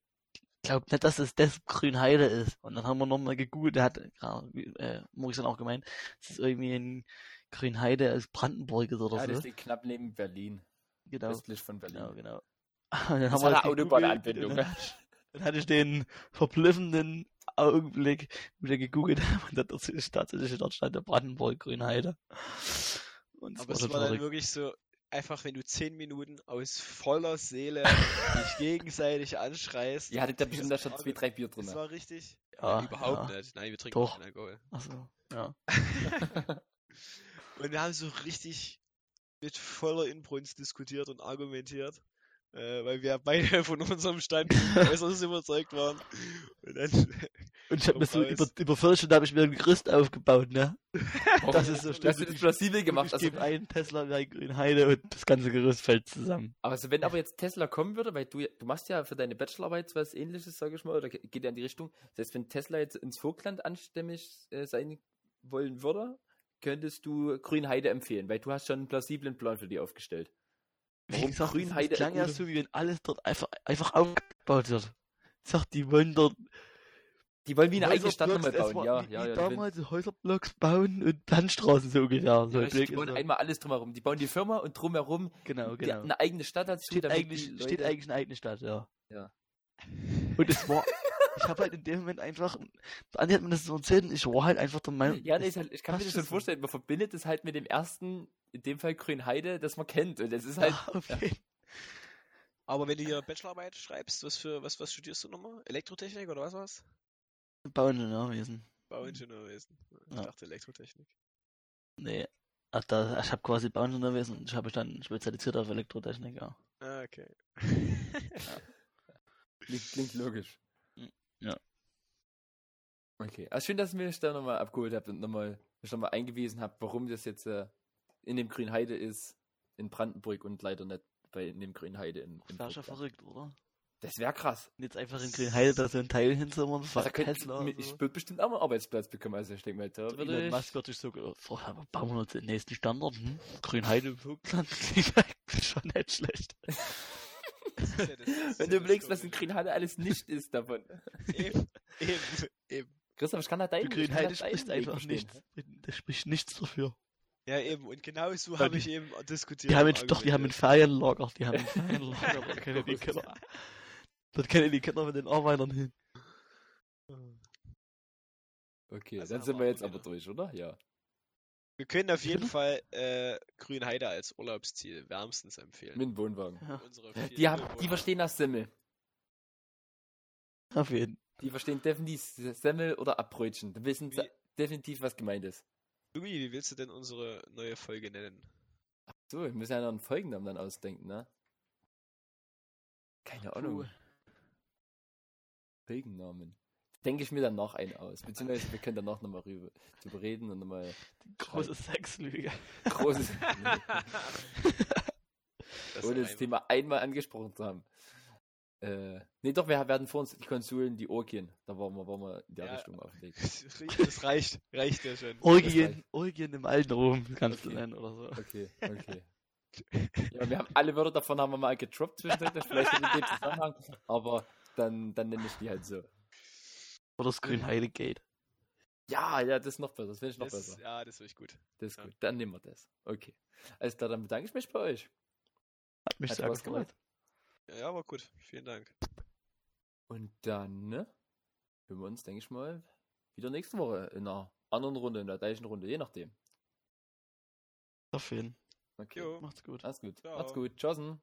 glaubt nicht, dass es das Grünheide ist. Und dann haben wir nochmal gegoogelt, der hat, ja, äh, Moritz dann auch gemeint, es ist irgendwie ein Grünheide aus Brandenburg oder Ja, das so. liegt knapp neben Berlin. Genau, Westlich von Berlin. genau, genau. Und dann Das haben wir eine das Autobahnanbindung. gegoogelt, und Dann, dann hatte ich den verblüffenden Augenblick, wo wir gegoogelt haben, und das ist tatsächlich dort stand der Brandenburg Grünheide. Und aber das es war war dann dann wirklich so, einfach wenn du zehn Minuten aus voller Seele dich gegenseitig anschreist. Ihr hattet da bestimmt da schon war- zwei, drei Bier drin. Das war richtig. Ja, überhaupt ja. nicht. Nein, wir trinken Doch. keinen Alkohol. Achso, ja. Und wir haben so richtig mit voller Inbrunst diskutiert und argumentiert, äh, weil wir beide von unserem Stand äußerst überzeugt waren. Und dann, Und ich habe mir so über, über Viertelstunde habe ich mir ein Gerüst aufgebaut, ne? Das ist so Das stimmt. ist plausibel gemacht. Ich Also, gebe einen Tesla bei Grünheide und das ganze Gerüst fällt zusammen. also wenn aber jetzt Tesla kommen würde, weil du, du machst ja für deine Bachelorarbeit was ähnliches, sage ich mal, oder ge- geht ja in die Richtung. Das heißt, wenn Tesla jetzt ins Vogtland anstämmig äh, sein wollen würde, könntest du Grünheide empfehlen, weil du hast schon einen plausiblen Plan für die aufgestellt. Wie Warum gesagt, das- Grünheide das klang ja so, wie wenn alles dort einfach, einfach aufgebaut wird. Ich sag, die wollen dort Die wollen wie eine eigene Stadt nochmal bauen, war ja, wie, ja, wie ja. die wollen- damals Häuserblocks bauen und Landstraßen so ungefähr. So Ja, richtig, die bauen so. einmal alles drumherum. Die bauen die Firma und drumherum Genau, die, genau. eine eigene Stadt dazu. Steht eigentlich, die steht eigentlich eine eigene Stadt, ja. Ja. Und es war, ich habe halt in dem Moment einfach, Andi hat mir das so erzählt und ich war halt einfach der Meinung, Ja, nee, ist halt, ich kann mir das schon vorstellen. Man verbindet es halt mit dem ersten, in dem Fall Grünheide, das man kennt. Und es ist halt, ja, auf jeden aber wenn du hier Bachelorarbeit schreibst, was für was, was studierst du nochmal? Elektrotechnik oder was war's? Bauingenieurwesen. Bauingenieurwesen. Ich Ja. dachte Elektrotechnik. Nee. Ach, da, ich habe quasi Bauingenieurwesen und ich habe mich dann spezialisiert auf Elektrotechnik, ja. Ah, okay. klingt, klingt logisch. Ja. Okay, also schön, dass ihr mich da nochmal abgeholt habt und nochmal, mich nochmal eingewiesen habt, warum das jetzt äh, in dem Grünheide ist, in Brandenburg und leider nicht bei in dem Grünheide in, in Wäre schon verrückt, oder? Das wäre krass. Und jetzt einfach in Grünheide da so ein Teil hinzumachen, Also, ich, so. ich würde bestimmt auch mal einen Arbeitsplatz bekommen, also ich denke mal, da würde Elon ich... Musk wird sich so gedacht, "Boah, aber bauen wir uns den nächsten Standort, hm? Grünheide im Vogtland, klingt, Schon nicht schlecht. Das das- das ist Wenn du das überlegst, was ein Komische. Grünheide alles nicht ist davon. Eben, eben, eben. Christoph, ich kann da Für deinen Grünheide spricht einfach nichts. Da spricht nichts dafür. Ja, eben. Und genau so habe ich eben diskutiert. Die haben jetzt, doch, die haben ein argumentiert. Ferienlager. Die haben ein Ferienlager. Da können die Kinder, dort können die Kinder mit den Arbeitern hin. Okay, Also dann sind wir jetzt aber durch, oder? Ja. Wir können auf jeden? Fall äh, Grünheide als Urlaubsziel wärmstens empfehlen. Mit dem Wohnwagen. Ja, Die, haben, die verstehen das Semmel. auf jeden Die verstehen definitiv Semmel oder Abbrötchen. Da wissen sie Wie- definitiv, was gemeint ist. Louis, wie willst du denn unsere neue Folge nennen? So, wir müssen ja noch einen Folgennamen dann ausdenken, ne? Keine Ahnung. Folgennamen. Denke ich mir dann noch einen aus. Beziehungsweise wir können danach nochmal rüber drüber reden und nochmal große Sexlüge. großes, Das ohne das Thema einmal angesprochen zu haben. Äh, nee, doch, wir werden vor uns die Konsolen, die Orgien. Da waren wir, waren wir in der Ja. Richtung auf dem Weg. Das reicht, reicht ja schon. Orgien, Orgien im alten Rom, kannst du Okay. nennen oder so. Okay, okay. Ja, wir haben alle Wörter davon haben wir mal gedroppt zwischendurch, vielleicht in dem Zusammenhang, aber dann, dann nenne ich die halt so. Oder das Grünheide Gate. Ja, ja, das ist noch besser, das finde ich noch Das, besser. ja, das ist wirklich gut. Das ist ja. gut, dann nehmen wir das. Okay. Alles klar, dann bedanke ich mich bei euch. Hat mich Hat sehr gefreut. gemacht. Ja, aber gut. Vielen Dank. Und dann ne, hören wir uns, denke ich mal, wieder nächste Woche in einer anderen Runde, in der gleichen Runde, je nachdem. Auf jeden Okay. Jo. Macht's gut. Alles gut. Ciao. Macht's gut. Tschüssen.